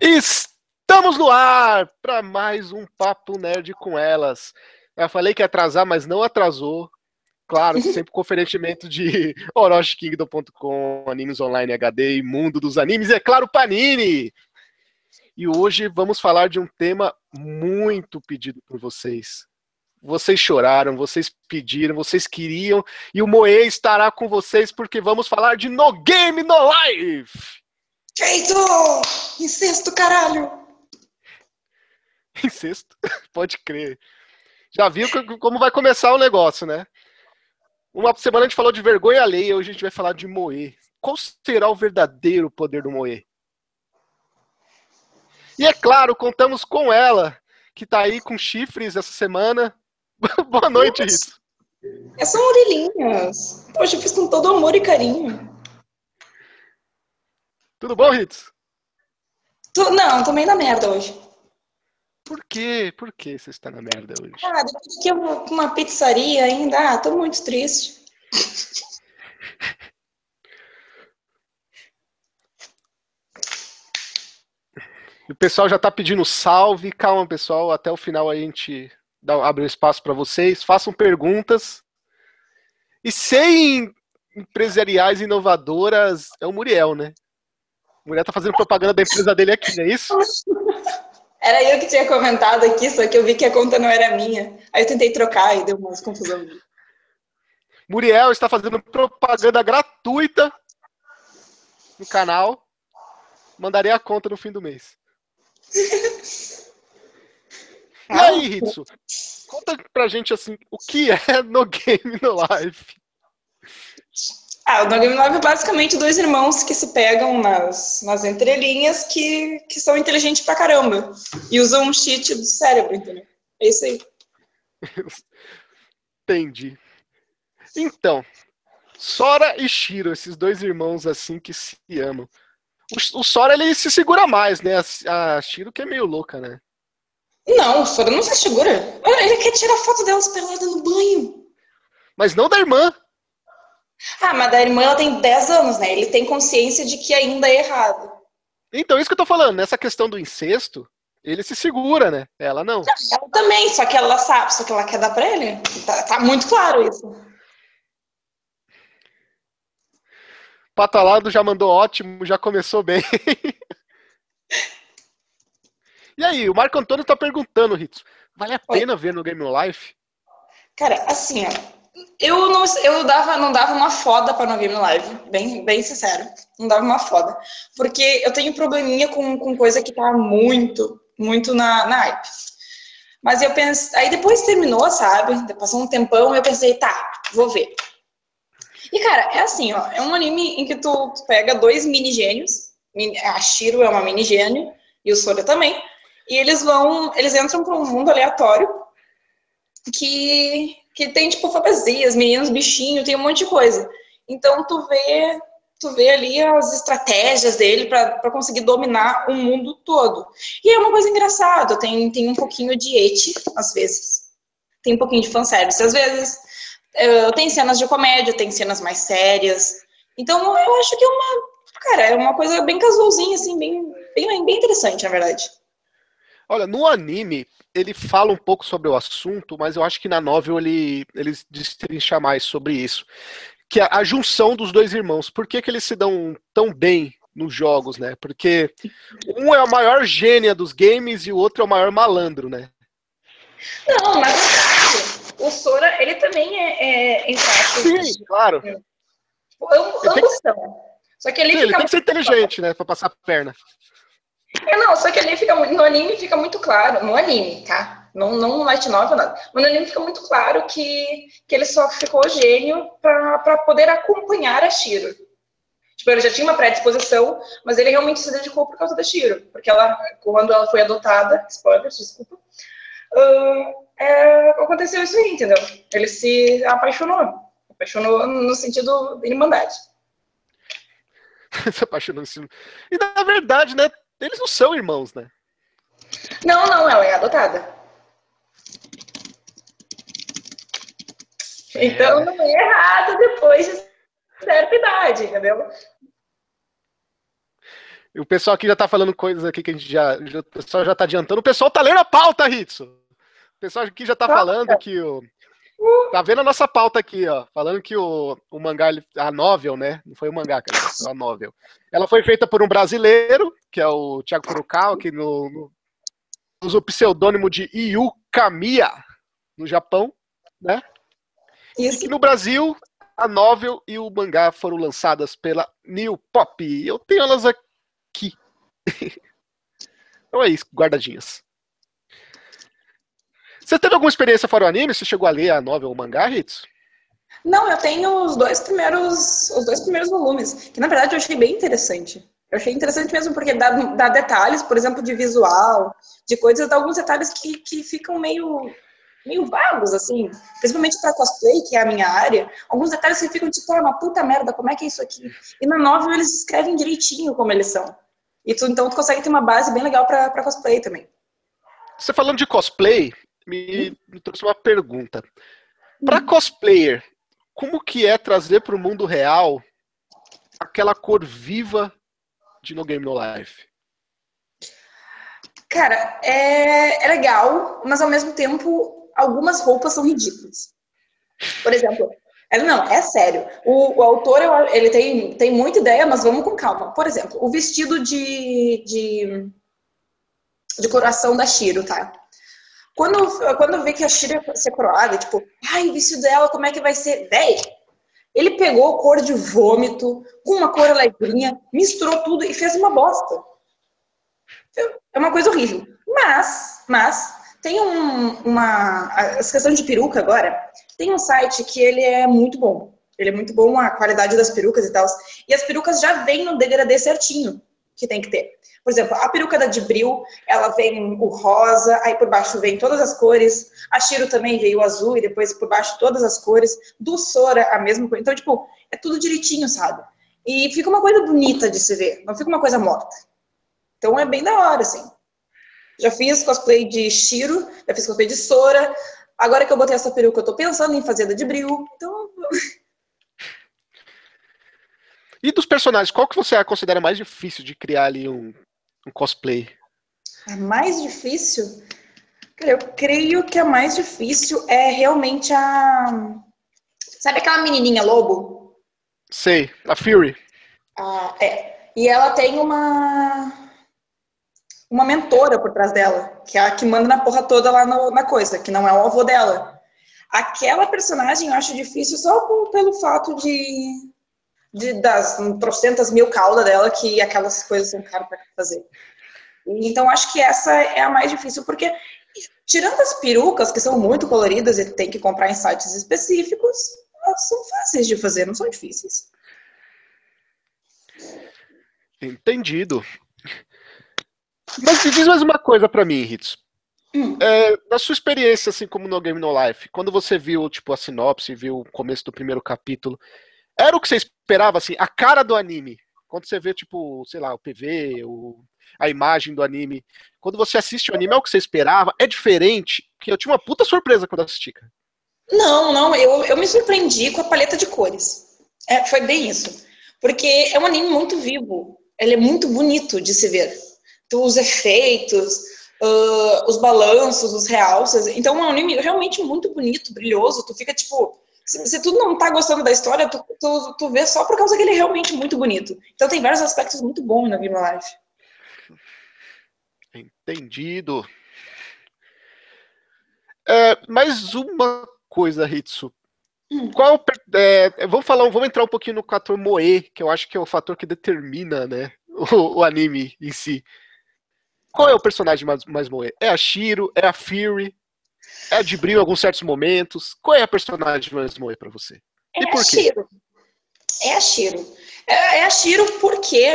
Estamos no ar para mais um Papo Nerd com elas. Eu falei que ia atrasar, mas não atrasou. Claro, sempre com oferecimento de OroshiKingdom.com, Animes Online HD e Mundo dos Animes, e é claro, Panini! E hoje vamos falar de um tema muito pedido por vocês. Vocês choraram, vocês pediram, vocês queriam, e o Moe estará com vocês porque vamos falar de No Game No Life! Feito! Incesto, caralho! Incesto? Pode crer. Já viu como vai começar o negócio, né? Uma semana a gente falou de vergonha alheia, hoje a gente vai falar de Moe. Qual será o verdadeiro poder do Moe? E é claro, contamos com ela, que tá aí com chifres essa semana. Boa noite, Rito. É são orelhinhas. Poxa, eu fiz com todo amor e carinho. Tudo bom, Ritz? Tu, não, tô meio na merda hoje. Por quê? Por que você está na merda hoje? Ah, depois que eu vou com uma pizzaria ainda, ah, tô muito triste. O pessoal já tá pedindo salve. Calma, pessoal. Até o final a gente dá, abre um espaço para vocês. Façam perguntas. E sem empresariais inovadoras, é o Muriel, né? Mulher tá fazendo propaganda da empresa dele aqui, não é isso? Era eu que tinha comentado aqui, só que eu vi que a conta não era minha. Aí eu tentei trocar e deu uma confusão. Muriel está fazendo propaganda gratuita no canal. Mandarei a conta no fim do mês. e aí, Ritsu? Conta pra gente assim, o que é no game no live? Ah, o No Game Live é basicamente dois irmãos que se pegam nas, nas entrelinhas que, que são inteligentes pra caramba. E usam um cheat do cérebro, entendeu? É isso aí. Entendi. Então, Sora e Shiro, esses dois irmãos assim que se amam. O, o Sora ele se segura mais, né? A, a Shiro que é meio louca, né? Não, o Sora não se segura. Ele quer tirar foto delas pelada no banho. Mas não da irmã. Ah, mas da irmã ela tem 10 anos, né? Ele tem consciência de que ainda é errado. Então, isso que eu tô falando, nessa questão do incesto, ele se segura, né? Ela não. não ela também, só que ela sabe, só que ela quer dar pra ele. Tá, tá muito claro isso. Patalado já mandou ótimo, já começou bem. e aí, o Marco Antônio tá perguntando, Ritz, vale a pena Oi. ver no Game Life? Cara, assim, ó, eu não, eu dava, não dava uma foda para no Game Live, bem, bem sincero. Não dava uma foda. Porque eu tenho probleminha com, com coisa que tá muito, muito na, na hype. Mas eu pensei. Aí depois terminou, sabe? Passou um tempão eu pensei, tá, vou ver. E, cara, é assim, ó. É um anime em que tu, tu pega dois mini gênios. A Shiro é uma mini gênio e o Sora também. E eles vão. Eles entram para um mundo aleatório que que tem, tipo, fantasias, meninos, bichinho, tem um monte de coisa. Então, tu vê, tu vê ali as estratégias dele para conseguir dominar o mundo todo. E é uma coisa engraçada, tem, tem um pouquinho de eti, às vezes. Tem um pouquinho de fanservice, às vezes. Uh, tem cenas de comédia, tem cenas mais sérias. Então, eu acho que é uma, cara, é uma coisa bem casualzinha, assim, bem, bem, bem interessante, na verdade. Olha, no anime, ele fala um pouco sobre o assunto, mas eu acho que na novel ele, ele destrincha mais sobre isso. Que é a junção dos dois irmãos. Por que, que eles se dão tão bem nos jogos, né? Porque um é a maior gênia dos games e o outro é o maior malandro, né? Não, mas o Sora, ele também é, é Sim, claro. Tipo, ambos são. Só que ele, Sim, ele tem que ser inteligente, né? Pra passar a perna. É, não, só que ali fica no anime fica muito claro, no anime, tá? Não, não no light novel, nada. Mas no anime fica muito claro que, que ele só ficou gênio para poder acompanhar a Shiro. Tipo, ele já tinha uma predisposição, mas ele realmente se dedicou por causa da Shiro. Porque ela, quando ela foi adotada, spoilers, desculpa, uh, é, aconteceu isso aí, entendeu? Ele se apaixonou. Apaixonou no sentido de irmandade. se apaixonou. E na verdade, né? Eles não são irmãos, né? Não, não, ela é adotada. É. Então não é errado depois de certa idade, entendeu? o pessoal aqui já tá falando coisas aqui que a gente já, já. O pessoal já tá adiantando. O pessoal tá lendo a pauta, Ritsu. O pessoal aqui já tá falando que o. Tá vendo a nossa pauta aqui, ó. Falando que o, o mangá, a novel, né? Não foi o mangá, cara, a novel. Ela foi feita por um brasileiro, que é o Thiago Furukawa, que no, no, usa o pseudônimo de Yu Kamiya, no Japão, né? Isso. E no Brasil, a novel e o mangá foram lançadas pela New Pop. Eu tenho elas aqui. então é isso, guardadinhas. Você teve alguma experiência fora o anime? Você chegou a ler a novel ou o mangá, Ritz? Não, eu tenho os dois primeiros, os dois primeiros volumes, que na verdade eu achei bem interessante. Eu achei interessante mesmo porque dá, dá detalhes, por exemplo, de visual, de coisas, dá alguns detalhes que, que ficam meio meio vagos, assim, principalmente para cosplay, que é a minha área, alguns detalhes que ficam tipo, ah, uma puta merda, como é que é isso aqui? E na novel eles escrevem direitinho como eles são. E tu, então tu consegue ter uma base bem legal para cosplay também. Você falando de cosplay, me, me trouxe uma pergunta. Para cosplayer, como que é trazer para o mundo real aquela cor viva de No Game No Life? Cara, é, é legal, mas ao mesmo tempo algumas roupas são ridículas. Por exemplo, é, não, é sério. O, o, autor, ele tem, tem muita ideia, mas vamos com calma. Por exemplo, o vestido de, de, de coração da Shiro, tá? Quando, quando eu vi que a Shiro ia ser coroada, tipo, ai, o vestido dela, como é que vai ser? Véi, ele pegou cor de vômito, com uma cor alegrinha, misturou tudo e fez uma bosta. É uma coisa horrível. Mas, mas, tem um, uma. As questões de peruca agora, tem um site que ele é muito bom. Ele é muito bom a qualidade das perucas e tal. E as perucas já vêm no degradê certinho que tem que ter. Por exemplo, a peruca da Dibril, ela vem o rosa, aí por baixo vem todas as cores. A Shiro também veio o azul e depois por baixo todas as cores. Do Sora, a mesma coisa. Então, tipo, é tudo direitinho, sabe? E fica uma coisa bonita de se ver, não fica uma coisa morta. Então é bem da hora, assim. Já fiz cosplay de Shiro, já fiz cosplay de Sora. Agora que eu botei essa peruca, eu tô pensando em fazer da de Bril. Então. E dos personagens, qual que você considera mais difícil de criar ali um, um cosplay? A mais difícil? Eu creio que a mais difícil é realmente a. Sabe aquela menininha lobo? Sei, a Fury. Ah, é. E ela tem uma uma mentora por trás dela, que é a que manda na porra toda lá no, na coisa, que não é o avô dela. Aquela personagem eu acho difícil só pelo fato de, de das trocentas mil caudas dela, que aquelas coisas são caras para fazer. Então acho que essa é a mais difícil, porque tirando as perucas, que são muito coloridas e tem que comprar em sites específicos, elas são fáceis de fazer, não são difíceis. Entendido. Mas me diz mais uma coisa para mim, Ritz. Hum. É, na sua experiência, assim como no Game No Life, quando você viu tipo a sinopse, viu o começo do primeiro capítulo, era o que você esperava, assim, a cara do anime? Quando você vê, tipo, sei lá, o PV, o, a imagem do anime, quando você assiste o anime, é o que você esperava? É diferente? Porque eu tinha uma puta surpresa quando assisti. Não, não, eu, eu me surpreendi com a paleta de cores. É, foi bem isso. Porque é um anime muito vivo. Ele é muito bonito de se ver os efeitos, uh, os balanços, os realces. Então é um anime realmente muito bonito, brilhoso. Tu fica tipo. Se, se tu não tá gostando da história, tu, tu, tu vê só por causa que ele é realmente muito bonito. Então tem vários aspectos muito bons na Game Life. Entendido. É, mais uma coisa, Hitsu. Hum. Qual, é, vamos falar, vamos entrar um pouquinho no fator Moe, que eu acho que é o fator que determina, né, o, o anime em si. Qual é o personagem mais, mais moe? É a Shiro? É a Fury? É a Jibril em alguns certos momentos? Qual é a personagem mais moe para você? É e por a quê? Shiro. É a Shiro. É, é a Shiro porque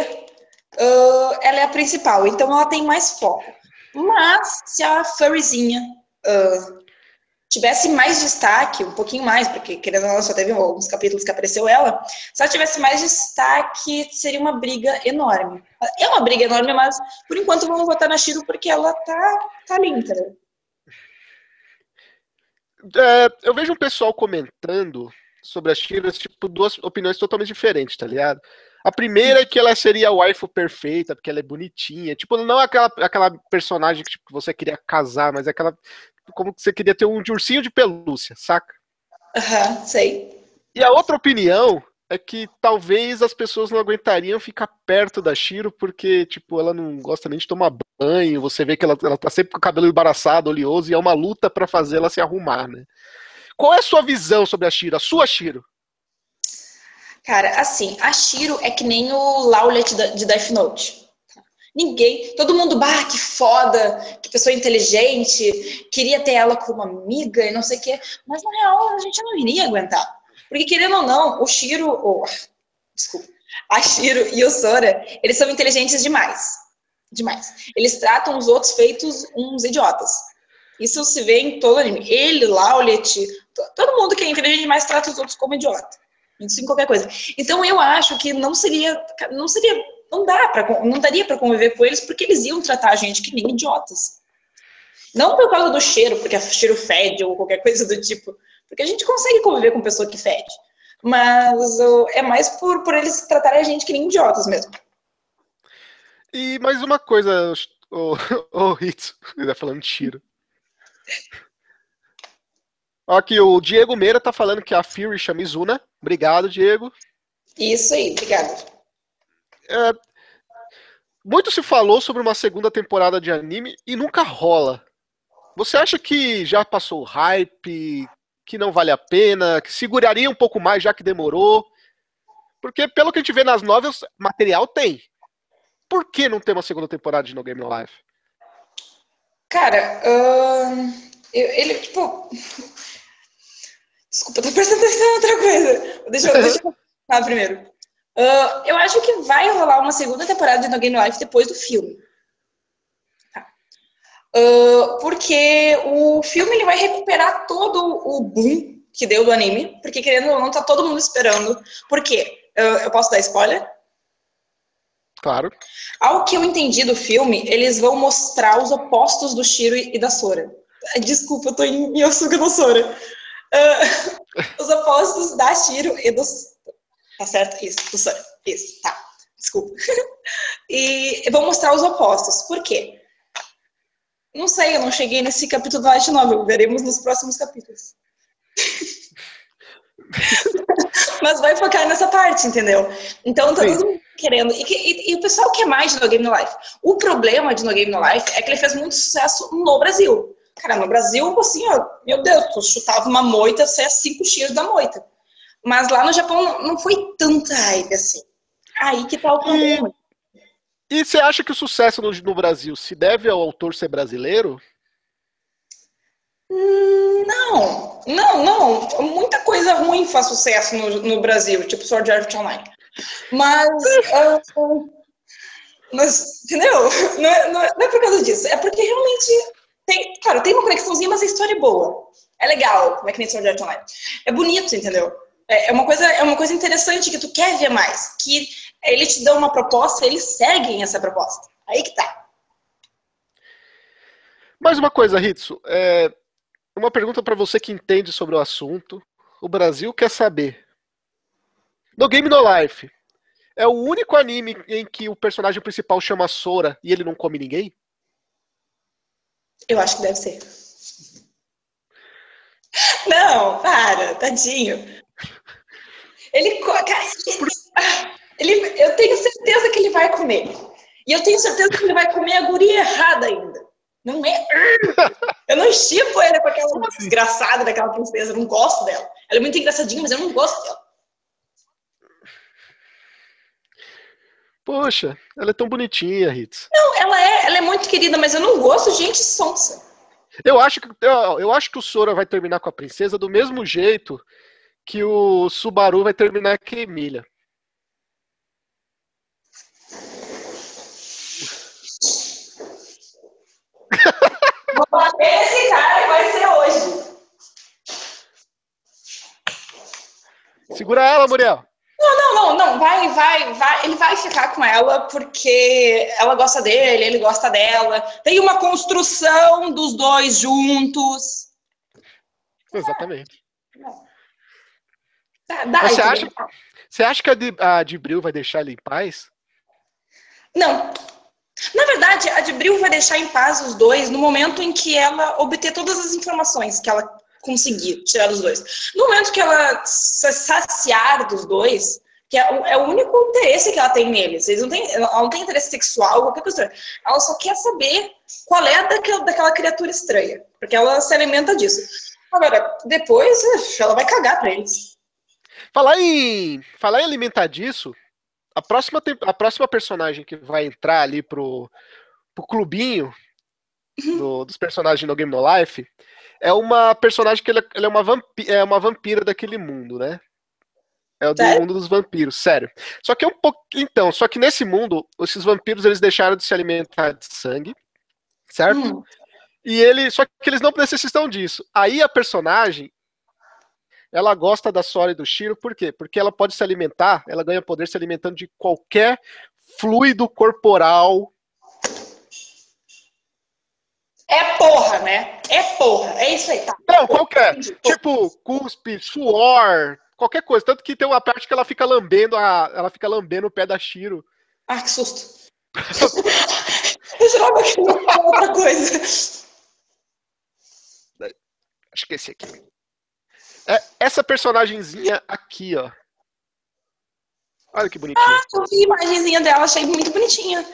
uh, ela é a principal, então ela tem mais foco. Mas se a Furryzinha uh, tivesse mais destaque, um pouquinho mais, porque querendo ou não, só teve alguns capítulos que apareceu ela, se ela tivesse mais destaque, seria uma briga enorme. É uma briga enorme, mas por enquanto vamos votar na Shiro porque ela tá, tá linda. É, eu vejo um pessoal comentando sobre a Shiro, tipo, duas opiniões totalmente diferentes, tá ligado? A primeira é que ela seria a waifu perfeita, porque ela é bonitinha. Tipo, não aquela, aquela personagem que, tipo, você queria casar, mas é aquela. Como que você queria ter um de ursinho de pelúcia, saca? Aham, uhum, sei. E a outra opinião é que talvez as pessoas não aguentariam ficar perto da Shiro, porque, tipo, ela não gosta nem de tomar banho, você vê que ela, ela tá sempre com o cabelo embaraçado, oleoso, e é uma luta para fazer ela se arrumar, né? Qual é a sua visão sobre a Shiro, a sua Shiro? Cara, assim, a Shiro é que nem o Laulet de Death Note. Ninguém, todo mundo, bah, que foda, que pessoa inteligente, queria ter ela como amiga e não sei o quê, mas na real a gente não iria aguentar. Porque, querendo ou não, o Shiro. Desculpa. A Shiro e o Sora, eles são inteligentes demais. Demais. Eles tratam os outros feitos uns idiotas. Isso se vê em todo anime. Ele, Laulet, todo mundo que é inteligente demais trata os outros como idiota. Isso em qualquer coisa. Então eu acho que não seria. Não seria. Não dá para não daria para conviver com eles porque eles iam tratar a gente que nem idiotas. Não por causa do cheiro, porque a cheiro fede ou qualquer coisa do tipo, porque a gente consegue conviver com pessoa que fede. Mas é mais por, por eles tratarem a gente que nem idiotas mesmo. E mais uma coisa, o, o Hitsu, ele tá falando tiro. Aqui, o Diego Meira tá falando que a Fury chama Izuna. Obrigado, Diego. Isso aí, obrigado. É, muito se falou sobre uma segunda temporada de anime e nunca rola. Você acha que já passou o hype? Que não vale a pena, que seguraria um pouco mais já que demorou. Porque, pelo que a gente vê nas novelas, material tem. Por que não tem uma segunda temporada de No Game No Life? Cara, uh, ele, tipo. Desculpa, tô prestando atenção em outra coisa. Deixa, eu, deixa eu falar primeiro. Uh, eu acho que vai rolar uma segunda temporada de No Game No Life depois do filme. Uh, porque o filme ele vai recuperar todo o boom que deu do anime, porque querendo ou não, tá todo mundo esperando. Por quê? Uh, eu posso dar spoiler? Claro. Ao que eu entendi do filme, eles vão mostrar os opostos do Shiro e da Sora. Desculpa, eu tô em Yosuga no Sora. Uh, os opostos da Shiro e do. Tá certo? Isso, do Sora. Isso, tá. Desculpa. e vão mostrar os opostos. Por quê? Não sei, eu não cheguei nesse capítulo da Light Novel. Veremos nos próximos capítulos. Mas vai focar nessa parte, entendeu? Então, tá todo mundo querendo. E, e, e, o pessoal quer mais de No Game No Life. O problema de No Game No Life é que ele fez muito sucesso no Brasil. Cara, no Brasil, assim, ó, meu Deus, tu chutava uma moita, você é cinco tiros da moita. Mas lá no Japão não, não foi tanta hype assim. Aí que tá o problema. E você acha que o sucesso no, no Brasil se deve ao autor ser brasileiro? Não, não, não. Muita coisa ruim faz sucesso no, no Brasil, tipo Sword Art Online. Mas, uh, mas entendeu? Não é, não, é, não é, por causa disso. É porque realmente tem, cara, tem uma conexãozinha, mas a história é boa. É legal, como é que nem Sword Art Online. É bonito, entendeu? É, é uma coisa, é uma coisa interessante que tu quer ver mais. Que ele te dá uma proposta, eles seguem essa proposta. Aí que tá. Mais uma coisa, Ritsu. É uma pergunta para você que entende sobre o assunto. O Brasil quer saber. No Game No Life, é o único anime em que o personagem principal chama Sora e ele não come ninguém? Eu acho que deve ser. Não, para, tadinho. Ele. Cara, ele... Eu tenho certeza que ele vai comer. E eu tenho certeza que ele vai comer a guria errada ainda. Não é. Eu não estipo ele com aquela desgraçada daquela princesa. Eu não gosto dela. Ela é muito engraçadinha, mas eu não gosto dela. Poxa, ela é tão bonitinha, Ritz. Não, ela é, ela é muito querida, mas eu não gosto de gente sonsa. Eu acho que eu, eu acho que o Sora vai terminar com a princesa do mesmo jeito que o Subaru vai terminar com a Emília. Vou bater esse cara e vai ser hoje. Segura ela, Muriel. Não, não, não, não. Vai, vai, vai. Ele vai ficar com ela porque ela gosta dele, ele gosta dela. Tem uma construção dos dois juntos. Exatamente. Tá, dá, você, acha, Você acha que a de, a de Bril vai deixar ele em paz? Não. Na verdade, a de Bril vai deixar em paz os dois no momento em que ela obter todas as informações que ela conseguir tirar dos dois. No momento que ela se saciar dos dois, que é o, é o, único interesse que ela tem neles. Eles não têm, ela não tem interesse sexual, qualquer coisa. Ela só quer saber qual é daquela, daquela criatura estranha, porque ela se alimenta disso. Agora, depois, ela vai cagar pra eles. Falar em, falar em alimentar disso, a próxima, a próxima personagem que vai entrar ali pro, pro clubinho uhum. do, dos personagens No Game No Life é uma personagem que ela, ela é, uma vampira, é uma vampira daquele mundo, né? É o do sério? mundo dos vampiros, sério. Só que é um pouco. Então, só que nesse mundo, esses vampiros eles deixaram de se alimentar de sangue, certo? Hum. E ele. Só que eles não necessitam disso. Aí a personagem. Ela gosta da Sora e do Shiro, por quê? Porque ela pode se alimentar, ela ganha poder se alimentando de qualquer fluido corporal. É porra, né? É porra. É isso aí, tá? Não, qualquer. Tipo, cuspe, suor, qualquer coisa. Tanto que tem uma parte que ela fica lambendo a, ela fica lambendo o pé da Shiro. Ah, que susto. Eu jurava que não outra coisa. Acho que é esse aqui. É essa personagemzinha aqui, ó. Olha que bonitinha. Ah, eu vi a imagenzinha dela, achei muito bonitinha.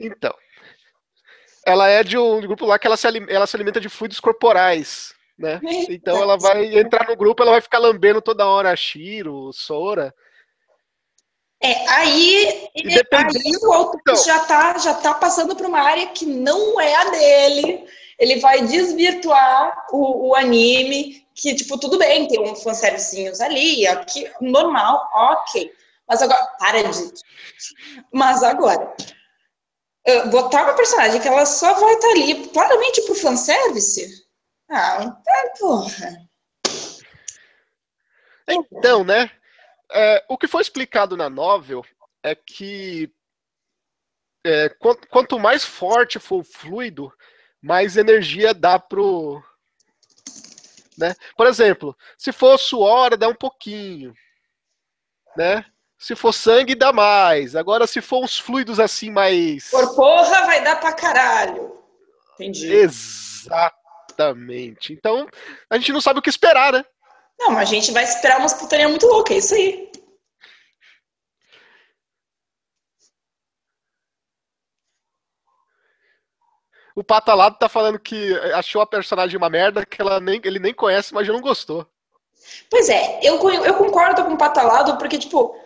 Então. Ela é de um grupo lá que ela se, ela se alimenta de fluidos corporais né? Então ela vai entrar no grupo, ela vai ficar lambendo toda hora a Shiro, Sora. É, aí, aí o autor então, já tá, já tá passando para uma área que não é a dele. Ele vai desvirtuar o, o anime, que, tipo, tudo bem, tem uns fanservicinhos ali, aqui, normal, ok. Mas agora, para de. Mas agora, botar uma personagem que ela só vai estar tá ali claramente pro fanservice, ah, tá, porra. Então, né? É, o que foi explicado na novel é que é, quanto, quanto, mais forte for o fluido, mais energia dá pro. Né? Por exemplo, se for suor, dá um pouquinho. Né? Se for sangue, dá mais. Agora, se for uns fluidos assim mais. Por porra, vai dar pra caralho. Entendi. Exatamente. Então, a gente não sabe o que esperar, né? Não, mas a gente vai esperar uma putaria muito louca, é isso aí. O Patalado tá falando que achou a personagem uma merda que ela nem, ele nem conhece, mas já não gostou. Pois é, eu, eu concordo com o Patalado, porque, tipo,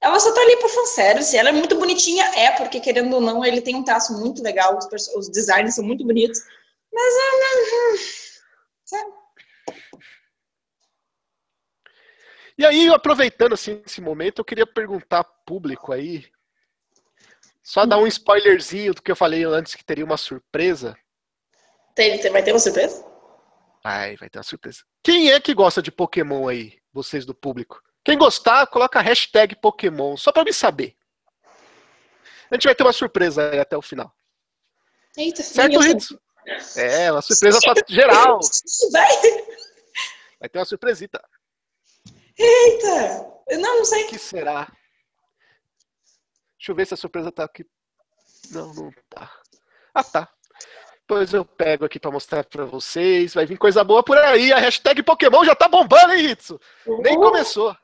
ela só tá ali pro fanservice. Ela é muito bonitinha, é, porque querendo ou não, ele tem um traço muito legal, os, os designs são muito bonitos. Mas eu não. E aí, aproveitando assim esse momento, eu queria perguntar público aí, só dar um spoilerzinho do que eu falei antes que teria uma surpresa. Tem, tem, vai ter uma surpresa? Vai, vai ter uma surpresa. Quem é que gosta de Pokémon aí, vocês do público? Quem gostar, coloca a hashtag Pokémon, só pra me saber. A gente vai ter uma surpresa aí até o final. Eita, certo, Ritz? É, uma surpresa pra geral. Vai. Vai ter uma surpresita. Eita! Não, não sei. O que será? Deixa eu ver se a surpresa tá aqui. Não, não tá. Ah, tá. Pois eu pego aqui pra mostrar pra vocês. Vai vir coisa boa por aí. A hashtag Pokémon já tá bombando, hein, Ritsu? Uhum. Nem começou.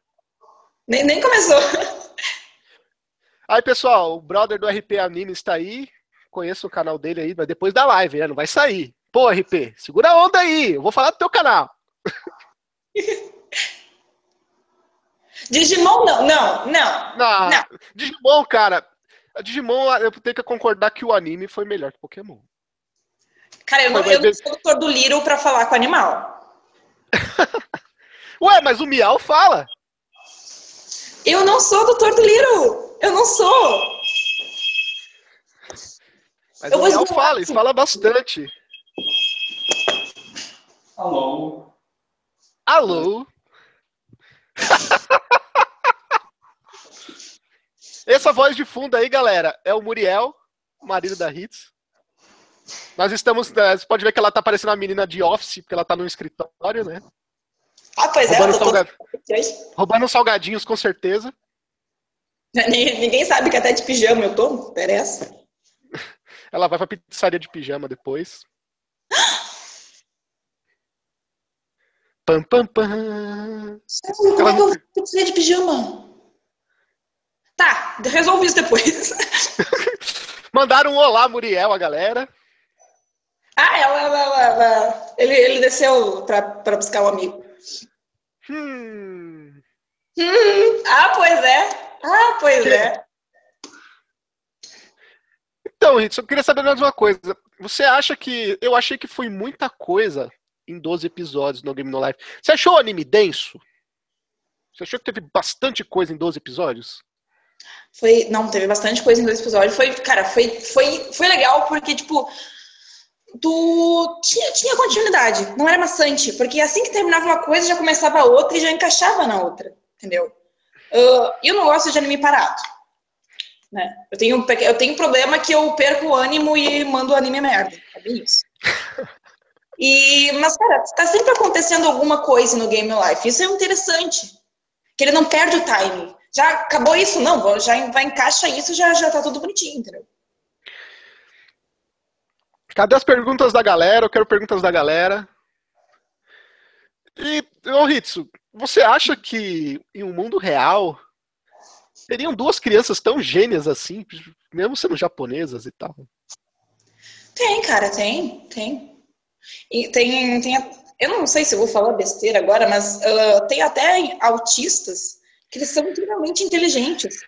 Nem, nem começou. Aí, pessoal, o brother do RP Anime está aí conheço o canal dele aí, mas depois da live, né? Não vai sair. Pô, RP, segura a onda aí. Eu vou falar do teu canal. Digimon não, não, não, não. não. Digimon, cara. A Digimon, eu tenho que concordar que o anime foi melhor que Pokémon. Cara, eu, não, eu não sou doutor do Little pra falar com o animal. Ué, mas o Miau fala. Eu não sou doutor do Little. Eu não sou. Mas eu o Léo fala, ele fala bastante. Alô? Alô? Essa voz de fundo aí, galera, é o Muriel, marido da Hits. Nós estamos. Né, você pode ver que ela tá parecendo uma menina de office, porque ela tá no escritório, né? Ah, pois Roubando, é. eu tô- salga- Roubando salgadinhos, com certeza. Ninguém sabe que até de pijama eu tô, não interessa. Ela vai pra pizzaria de pijama depois. Pam, pam, pam. Como é que eu vou pizzaria de pijama? Tá, resolve isso depois. Mandaram um olá, Muriel, a galera. Ah, ela, ela, ela- ele, ele desceu pra, pra buscar um amigo. Hum. Hum, ah, pois é. Ah, pois é. Então, Ritz, eu queria saber mais uma coisa. Você acha que. Eu achei que foi muita coisa em 12 episódios no Game No Life. Você achou o anime denso? Você achou que teve bastante coisa em 12 episódios? Foi, não, teve bastante coisa em dois episódios. Foi, cara, foi, foi, foi legal porque, tipo, tu tinha, tinha continuidade, não era maçante, porque assim que terminava uma coisa, já começava outra e já encaixava na outra, entendeu? Ah, eu não gosto de anime parado. Né? Eu, tenho, um eu tenho um problema que eu perco o ânimo e mando o anime merda. É bem isso. E, mas, cara, tá sempre acontecendo alguma coisa no Game Life. Isso é interessante. Que ele não perde o timing. Já acabou isso? Não, vou- já vai encaixa isso, já, já tá tudo bonitinho, entendeu? Cadê as perguntas da galera? Eu quero perguntas da galera. E, ô Ritsu, você acha que em um mundo real teriam duas crianças tão gênias assim, mesmo sendo japonesas e tal? Tem, cara, tem, tem. E tem, tem. Eu não sei se eu vou falar besteira agora, mas ah, tem até autistas que eles são extremamente inteligentes.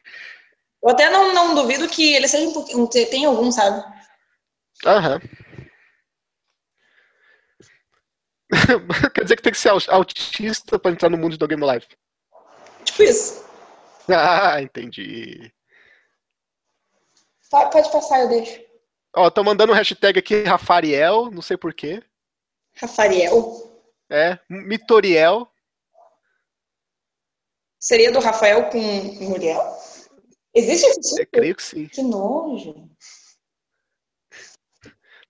Eu até não, não duvido que eles sejam um. Tem algum, sabe? Aham. Quer dizer que tem que ser au- autista pra entrar no mundo do Game Life. Tipo isso. Ah, entendi. Pa- Pode passar, eu deixo. Ó, tô mandando um hashtag aqui, Rafariel, não sei porquê. Rafael. É, Mitoriel. Seria do Rafael com Muriel? Existe esse Eu tipo? creio que sim. Que nojo.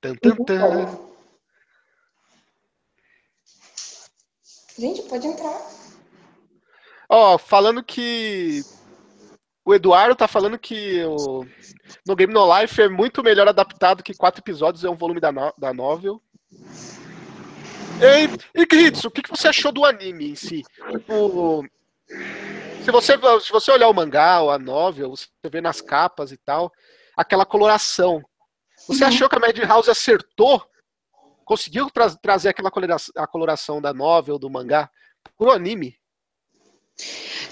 Tan, tan, tan. Gente, pode entrar. Ó, falando que. O Eduardo tá falando que o... no Game No Life é muito melhor adaptado que quatro episódios, é um volume da, no... da novel. E, e o que, que você achou do anime em si? Tipo, se você, se você olhar o mangá ou a novel, você vê nas capas e tal, aquela coloração. Você Uhum. achou que a Madhouse acertou? Conseguiu tra- trazer aquela colora- a coloração da novel, do mangá, pro anime?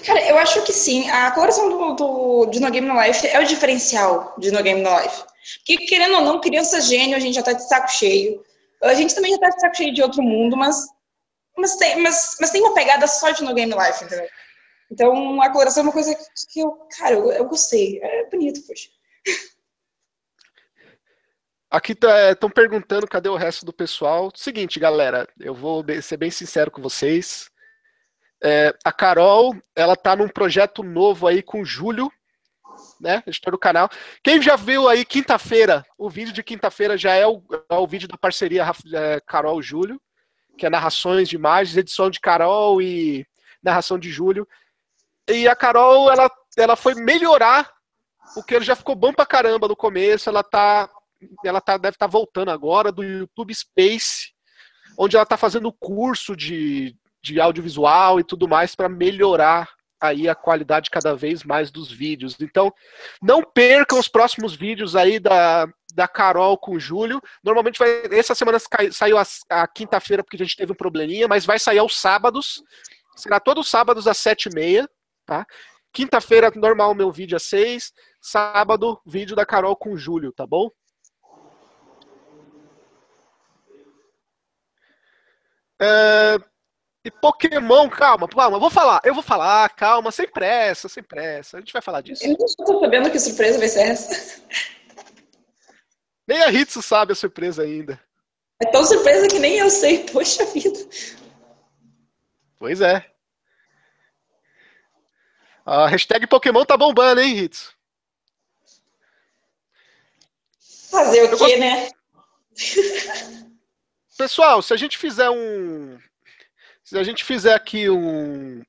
Cara, eu acho que sim. A coloração do, do, de No Game No Life é o diferencial de No Game No Life. Porque, querendo ou não, criança gênio, a gente já tá de saco cheio. A gente também já tá de saco cheio de outro mundo, mas, mas, tem, mas, mas tem uma pegada só de No Game No Life, entendeu? Então, a coloração é uma coisa que, que eu, cara, eu, eu gostei. É bonito, poxa. Aqui estão perguntando cadê o resto do pessoal. Seguinte, galera, eu vou ser bem sincero com vocês. É, a Carol, ela tá num projeto novo aí com o Júlio, né? Editor do canal. Quem já viu aí quinta-feira, o vídeo de quinta-feira já é o, é o vídeo da parceria é, Carol Júlio, que é narrações de imagens, edição de Carol e narração de Júlio. E a Carol, ela, ela foi melhorar o que já ficou bom pra caramba no começo. Ela tá ela tá, deve estar voltando agora do YouTube Space, onde ela está fazendo curso de, de audiovisual e tudo mais para melhorar aí a qualidade cada vez mais dos vídeos. Então, não percam os próximos vídeos aí da, da Carol com o Júlio. Normalmente vai. Essa semana saiu a, a quinta-feira porque a gente teve um probleminha, mas vai sair aos sábados. Será todos os sábados às sete e meia, tá? Quinta-feira, normal, meu vídeo às seis. Sábado, vídeo da Carol com o Júlio, tá bom? É, E Pokémon, calma, calma, eu vou falar, eu vou falar, calma, sem pressa, sem pressa, a gente vai falar disso. Eu não tô sabendo que surpresa vai ser essa. Nem a Hitsu sabe a surpresa ainda. É tão surpresa que nem eu sei. Poxa vida. Pois é. A hashtag Pokémon tá bombando, hein, Hitsu? Fazer o quê, gosto- né? Pessoal, se a gente fizer um. Se a gente fizer aqui um,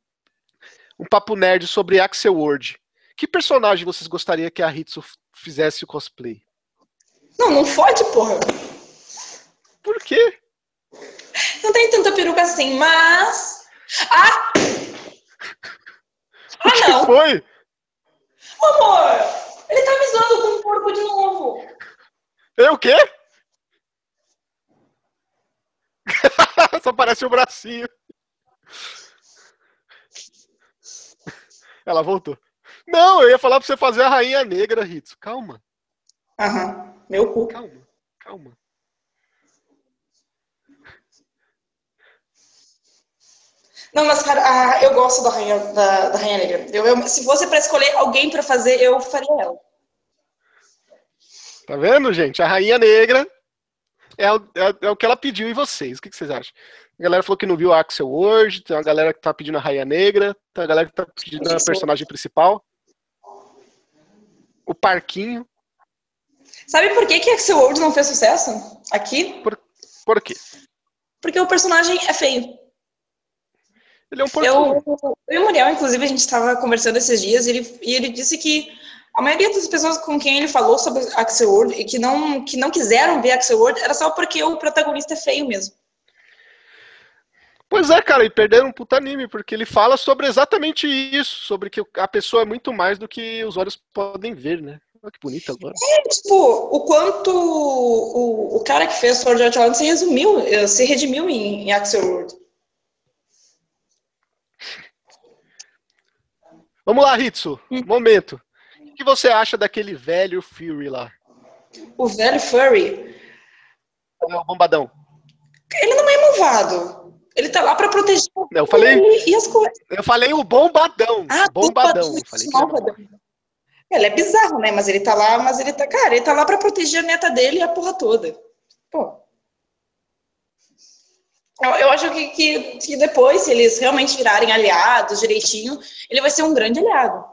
um papo nerd sobre Axel Word, que personagem vocês gostariam que a Hitsu fizesse o cosplay? Não, não fode, porra. Por quê? Não tem tanta peruca assim, mas. Ah! Ah, que não! foi? Amor! Ele tá me zoando com um porco de novo! Eu o quê? Só parece o bracinho. Ela voltou. Não, eu ia falar pra você fazer a rainha negra, Ritz. Calma. Aham. Meu cu. Calma, calma. Não, mas, cara, ah, eu gosto da Rainha, da, da Rainha Negra. Eu, eu- se fosse pra escolher alguém pra fazer, eu faria ela. Tá vendo, gente? A rainha negra é o, é, é o que ela pediu em vocês. O que, que vocês acham? A galera falou que não viu o Axel Word, tem uma galera que tá pedindo a rainha negra, tem a galera que tá pedindo a personagem principal. O parquinho. Sabe por que que Axel World não fez sucesso aqui? Por quê? Porque o personagem é feio. Ele é um. Eu, eu e o Muriel, inclusive, a gente estava conversando esses dias e ele, e ele disse que a maioria das pessoas com quem ele falou sobre Axel World e que não, que não quiseram ver Axel World era só porque o protagonista é feio mesmo. Pois é, cara, e perderam um puta anime, porque ele fala sobre exatamente isso, sobre que a pessoa é muito mais do que os olhos podem ver, né? Olha que bonito agora. É, tipo, o quanto o, o cara que fez Sword Art Online se resumiu, se redimiu em, em Axel Vamos lá, Hitsu. Momento. O que você acha daquele velho Fury lá? O velho Furry, É o bombadão. ele não é malvado. Ele tá lá pra proteger Eu falei, e as coisas. eu falei o bombadão. Ah, bombadão. Falei. Ele é bizarro, né? Mas ele tá lá, mas ele tá. Cara, ele tá lá pra proteger a neta dele e a porra toda. Pô. Eu, eu acho que, que, que depois, se eles realmente virarem aliados direitinho, ele vai ser um grande aliado.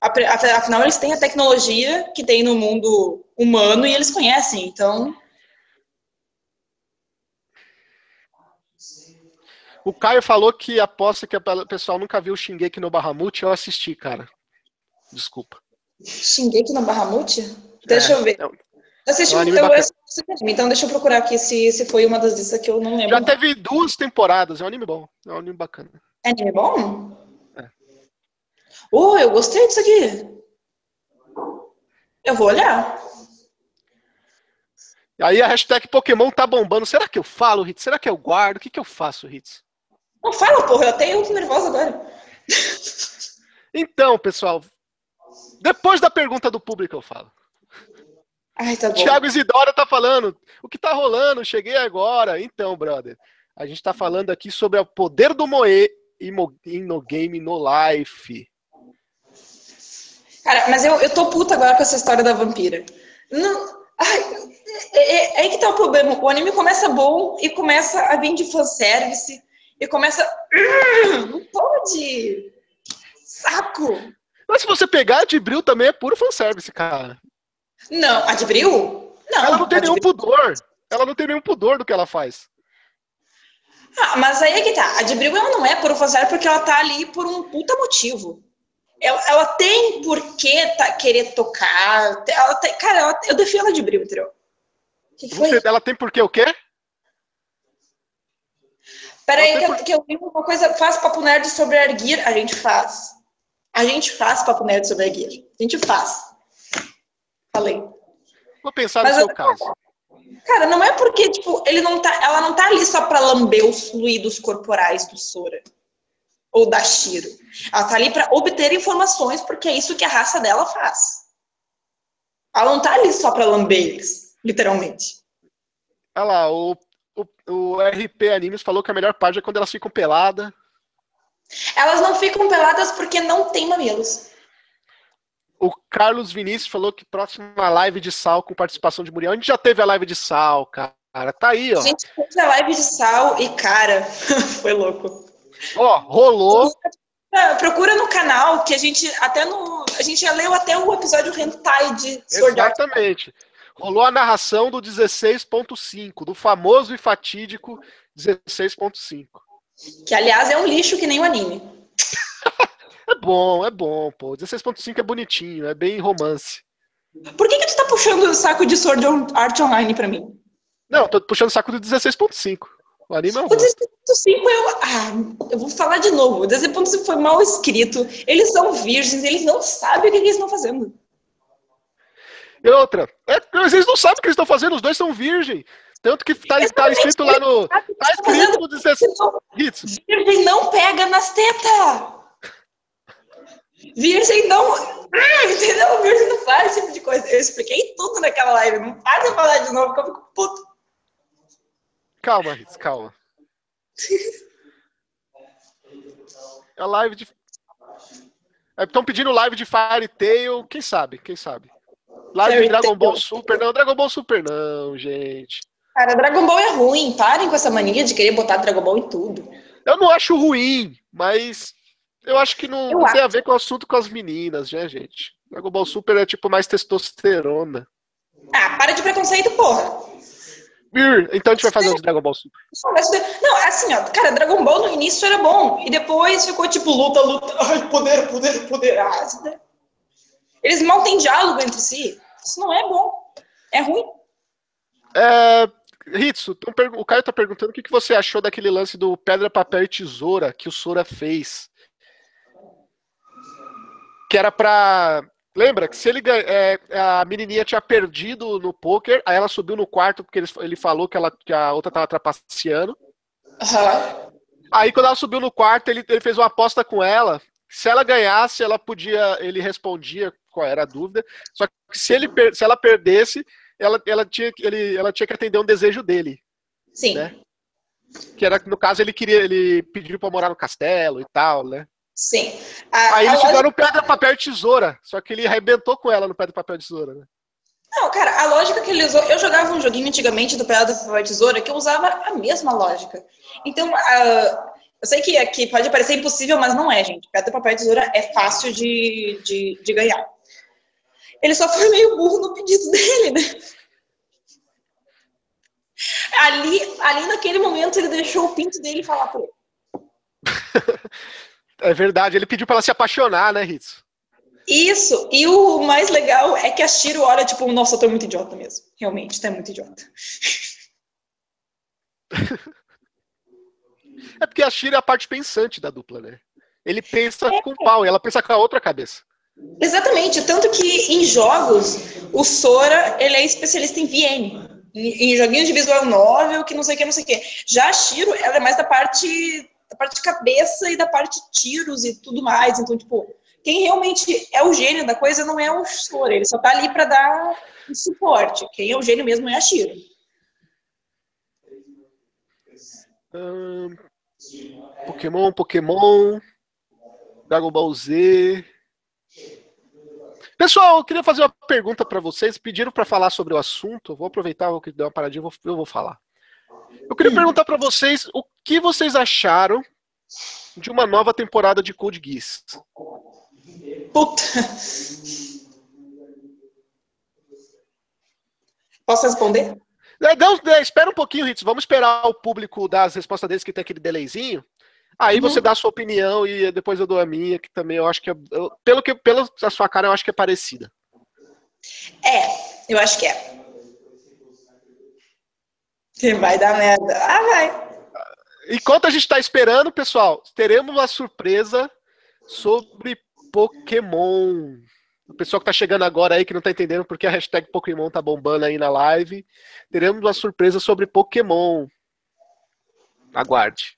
Afinal, eles têm a tecnologia que tem no mundo humano e eles conhecem. Então, O Caio falou que aposta que o pessoal nunca viu o Shingeki no Bahamut. Eu assisti, cara. Desculpa. Shingeki no Bahamut? Deixa É, eu ver. é assisti é um bacana. assisti então deixa eu procurar aqui se, se foi uma das listas que eu não lembro. Já teve duas temporadas. É um anime bom. É um anime bacana. É anime bom? É. Oh, eu gostei disso aqui. Eu vou olhar. Aí a hashtag Pokémon tá bombando. Será que eu falo, Hits? Será que eu guardo? O que, que eu faço, Hits? Não fala, porra, eu até eu tô nervosa agora. Então, pessoal, depois da pergunta do público eu falo. Ai, tá. Thiago Isidora tá falando. O que tá rolando? Cheguei agora. Então, brother, a gente tá falando aqui sobre o poder do Moe e no game, no life. Cara, mas eu, eu tô puta agora com essa história da vampira. Não. Ai, é, é- é aí que tá o problema. O anime começa bom e começa a vir de fanservice e começa. Não pode! Saco! Mas se você pegar de Bril também é puro fanservice, cara. Não, a de Bril? Não. Ela não tem nenhum pudor. Ela não tem nenhum pudor do que ela faz. Ah, mas aí é que tá. A de Bril ela não é por fanservice porque ela tá ali por um puta motivo. Ela, ela tem por que tá, querer tocar. Ela tem, cara, ela- eu defendo a de Bril, entendeu? Que, que? Você- ela tem por quê o quê? Peraí, que, eu- que eu vi uma coisa. Faz papo nerd sobre Erguir. A gente faz. A gente faz papo nerd sobre Erguir. A gente faz. Falei. Vou pensar Mas no seu eu- caso. Cara, não é porque, tipo, ele não tá, ela não tá ali só pra lamber os fluidos corporais do Sora. Ou da Shiro. Ela tá ali pra obter informações, porque é isso que a raça dela faz. Ela não tá ali só pra lamber eles, literalmente. Olha lá, o, o, o RP Animes falou que a melhor parte é quando elas ficam peladas. Elas não ficam peladas porque não tem mamilos. O Carlos Vinícius falou que próxima live de Sal com participação de Muriel. A gente já teve a live de Sal, cara. Tá aí, ó. A gente fez a live de sal e, cara, foi louco. Ó, rolou. Ah, Procura no canal que a gente até no. A gente já leu até o episódio Hentai de Sword. Exatamente. Rolou a narração do 16.5, do famoso e fatídico 16.5. Que, aliás, é um lixo que nem o anime. É bom, é bom, pô. 16.5 é bonitinho, é bem romance. Por que, que tu tá puxando o saco de Sword Art Online pra mim? Não, tô puxando o saco do 16.5. O anime é um. O 16.5 eu. Ah, eu vou falar de novo. O 16.5 foi mal escrito. Eles são virgens, eles não sabem o que, que eles estão fazendo. E outra, é, eles não sabem o que eles estão fazendo, os dois são virgem. Tanto que tá, tá escrito lá no. Tá escrito no 16. Virgem não pega nas tetas! Virgem não. Ah, entendeu? Virgem não faz esse tipo de coisa. Eu expliquei tudo naquela live. Não faz eu falar de novo, que eu fico puto. Calma, Ritz, calma. É a live de. Estão é, pedindo live de Fire Tail, quem sabe? Quem sabe? Live de Dragon Ball Super, não, Dragon Ball Super não, gente. Cara, Dragon Ball é ruim. Parem com essa mania de querer botar Dragon Ball em tudo. Eu não acho ruim, mas eu acho que não, não tem a ver com o assunto com as meninas, né, gente? Dragon Ball Super é tipo mais testosterona. Ah, para de preconceito, porra. Então a gente vai fazer um Dragon Ball Super. Não, assim, ó, cara, Dragon Ball no início era bom. E depois ficou tipo luta, luta. Ai, poder, poder, poder. Ah, eles mal têm diálogo entre si. Isso não é bom. É ruim. É, Ritsu, o Caio tá perguntando o que, que você achou daquele lance do pedra, papel e tesoura que o Sora fez. Que era pra. Lembra que se ele é, a menininha tinha perdido no poker, aí ela subiu no quarto porque ele, ele falou que, ela, que a outra tava trapaceando. Uhum. Aí quando ela subiu no quarto, ele, ele fez uma aposta com ela. Se ela ganhasse, ela podia. Ele respondia qual era a dúvida. Só que se, ele, se ela perdesse, ela, ela, tinha, ele, ela tinha que atender um desejo dele. Sim. Né? Que era, no caso, ele queria, ele pediu pra morar no castelo e tal, né? Sim. A, Aí eles fizeram lógica... pedra, papel e tesoura. Só que ele arrebentou com ela no pedra, papel e tesoura, né? Não, cara, a lógica que ele usou. Eu jogava um joguinho antigamente do pedra, papel e tesoura que eu usava a mesma lógica. Então, uh, eu sei que aqui pode parecer impossível, mas não é, gente. Pedra, papel e tesoura é fácil de, de, de ganhar. Ele só foi meio burro no pedido dele, né? Ali, ali naquele momento ele deixou o pinto dele falar pra ele. É verdade, ele pediu para ela se apaixonar, né, Ritz? Isso, e o mais legal é que a Shiro olha, tipo, nossa, eu tô muito idiota mesmo. Realmente, tá muito idiota. É porque a Shiro é a parte pensante da dupla, né? Ele pensa é. com o pau e ela pensa com a outra cabeça. Exatamente, tanto que em jogos o Sora ele é especialista em VN, em, em joguinhos de visual novel, que não sei o que, não sei o que. Já a Shiro, ela é mais da parte da parte de cabeça e da parte de tiros e tudo mais. Então, tipo, quem realmente é o gênio da coisa não é o Sora, ele só tá ali para dar um suporte. Quem é o gênio mesmo é a Shiro. Hum, Pokémon, Pokémon, Dragon Ball Z. Pessoal, eu queria fazer uma pergunta para vocês. Pediram para falar sobre o assunto. vou aproveitar, vou dar uma paradinha, eu vou, eu vou falar. Eu queria perguntar para vocês o que vocês acharam de uma nova temporada de Code Geass. Puta. Posso responder? É, não, é, espera um pouquinho, Ritz. Vamos esperar o público dar as respostas deles, que tem aquele delayzinho. Aí uhum. você dá a sua opinião e depois eu dou a minha, que também eu acho que é, eu, pelo que pela sua cara eu acho que é parecida. É, eu acho que é. Você vai dar merda. Ah, vai. Enquanto a gente está esperando, pessoal, teremos uma surpresa sobre Pokémon. O pessoal que está chegando agora aí, que não está entendendo porque a hashtag Pokémon tá bombando aí na live, teremos uma surpresa sobre Pokémon. Aguarde.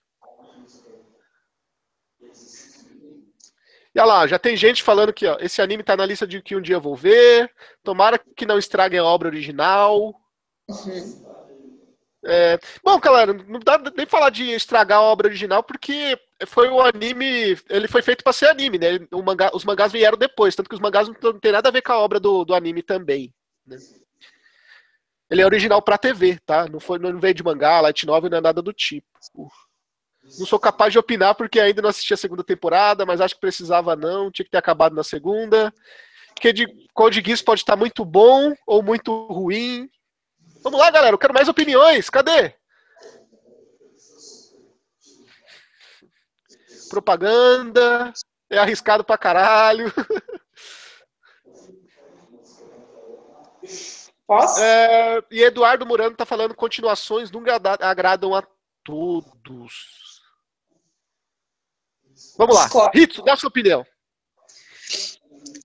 E olha lá, já tem gente falando que ó, esse anime tá na lista de que um dia eu vou ver. Tomara que não estraguem a obra original. Uhum. É, bom, galera, não dá nem falar de estragar a obra original, porque foi o anime. Ele foi feito para ser anime, né? Mangá, os mangás vieram depois, tanto que os mangás não, tem nada a ver com a obra do, do anime também. Né? Ele é original para TV, tá? Não, foi, não veio de mangá, light novel, não é nada do tipo. Não sou capaz de opinar porque ainda não assisti a segunda temporada, mas acho que precisava não, tinha que ter acabado na segunda. Porque de Code Geass pode estar muito bom ou muito ruim. Vamos lá, galera, eu quero mais opiniões. Cadê? propaganda, é arriscado pra caralho. Posso? É, e Eduardo Murano tá falando continuações nunca agradam a todos. Vamos lá. Rito, dá sua opinião.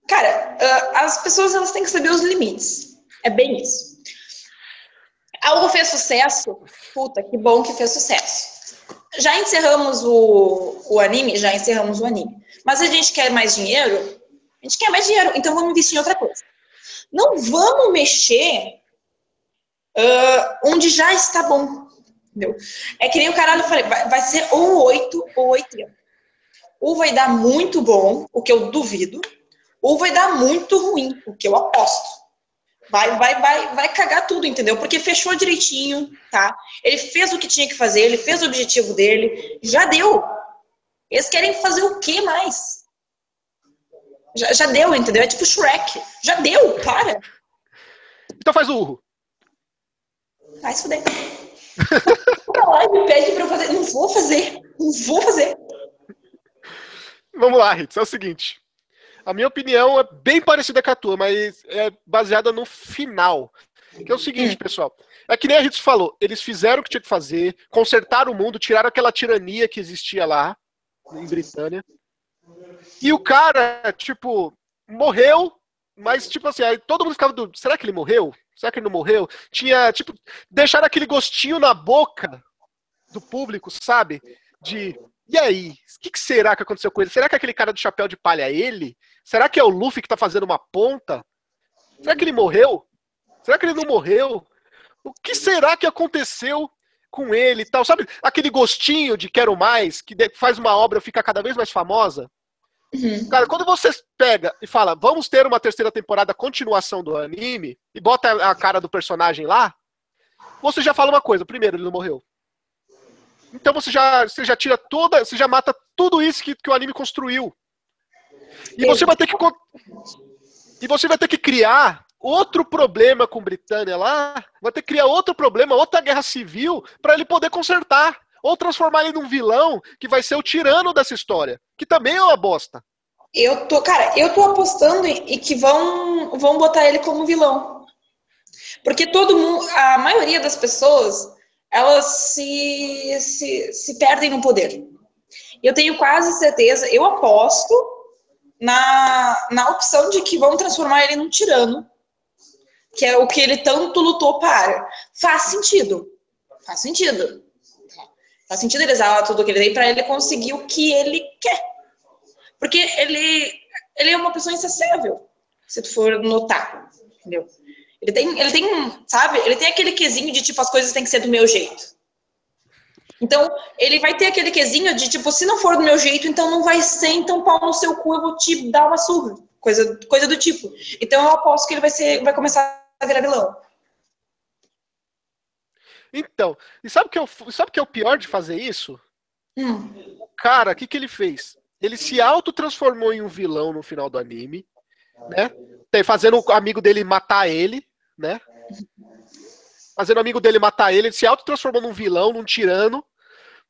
Cara, ah, as pessoas elas têm que saber os limites. É bem isso. Algo fez sucesso, puta, que bom que fez sucesso. Já encerramos o, o anime? Já encerramos o anime. Mas a gente quer mais dinheiro? A gente quer mais dinheiro, então vamos investir em outra coisa. Não vamos mexer ah, onde já está bom. Entendeu? É que nem o caralho falei, vai, vai ser ou 8 ou 80. Ou vai dar muito bom, o que eu duvido, ou vai dar muito ruim, o que eu aposto. Vai, vai, vai, vai cagar tudo, entendeu? Porque fechou direitinho, tá? Ele fez o que tinha que fazer, ele fez o objetivo dele, já deu. Eles querem fazer o que mais? Já, já deu, entendeu? É tipo Shrek. Já deu, para. Então faz o urro. Vai se fuder. Lá e me pede pra eu fazer. Não vou fazer. Não vou fazer. Vamos lá, Ritz. É o seguinte. A minha opinião é bem parecida com a tua, mas é baseada no final. Que é o seguinte, Hum. pessoal. É que nem a Ritz falou. Eles fizeram o que tinha que fazer, consertaram o mundo, tiraram aquela tirania que existia lá, em Britânia. E o cara, tipo, morreu, mas, tipo assim, aí todo mundo ficava do. Será que ele morreu? Será que ele não morreu? Tinha, tipo, deixaram aquele gostinho na boca do público, sabe? De. E aí? O que, que será que aconteceu com ele? Será que aquele cara do chapéu de palha é ele? Será que é o Luffy que tá fazendo uma ponta? Será que ele morreu? Será que ele não morreu? O que será que aconteceu com ele e tal? Sabe aquele gostinho de quero mais, que faz uma obra ficar cada vez mais famosa? Uhum. Cara, quando você pega e fala, vamos ter uma terceira temporada, continuação do anime, e bota a cara do personagem lá, você já fala uma coisa. Primeiro, ele não morreu. Então você já, você já tira toda, você já mata tudo isso que, que o anime construiu. E você vai ter que e você vai ter que criar outro problema com Britânia lá, vai ter que criar outro problema, outra guerra civil para ele poder consertar ou transformar ele num vilão que vai ser o tirano dessa história, que também é uma bosta. Eu tô, cara, eu tô apostando em que vão, vão botar ele como vilão. Porque todo mundo, a maioria das pessoas, elas se, se, se perdem no poder. Eu tenho quase certeza, eu aposto na, na opção de que vão transformar ele num tirano, que é o que ele tanto lutou para. Faz sentido. Faz sentido. Faz sentido ele usar tudo que ele tem para ele conseguir o que ele quer. Porque ele, ele é uma pessoa insaciável, se tu for notar, entendeu? Ele tem, ele tem, sabe? Ele tem aquele quesinho de, tipo, as coisas têm que ser do meu jeito. Então, ele vai ter aquele quesinho de, tipo, se não for do meu jeito, então não vai ser, então pau no seu cu, eu vou te dar uma surra. Coisa, coisa do tipo. Então, eu aposto que ele vai ser, vai começar a virar vilão. Então, e sabe o que, eu, sabe o que é o pior de fazer isso? Hum. Cara, o que, que ele fez? Ele se autotransformou em um vilão no final do anime, né? Fazendo o amigo dele matar ele, né? Fazendo o amigo dele matar ele, ele se autotransformou num vilão, num tirano,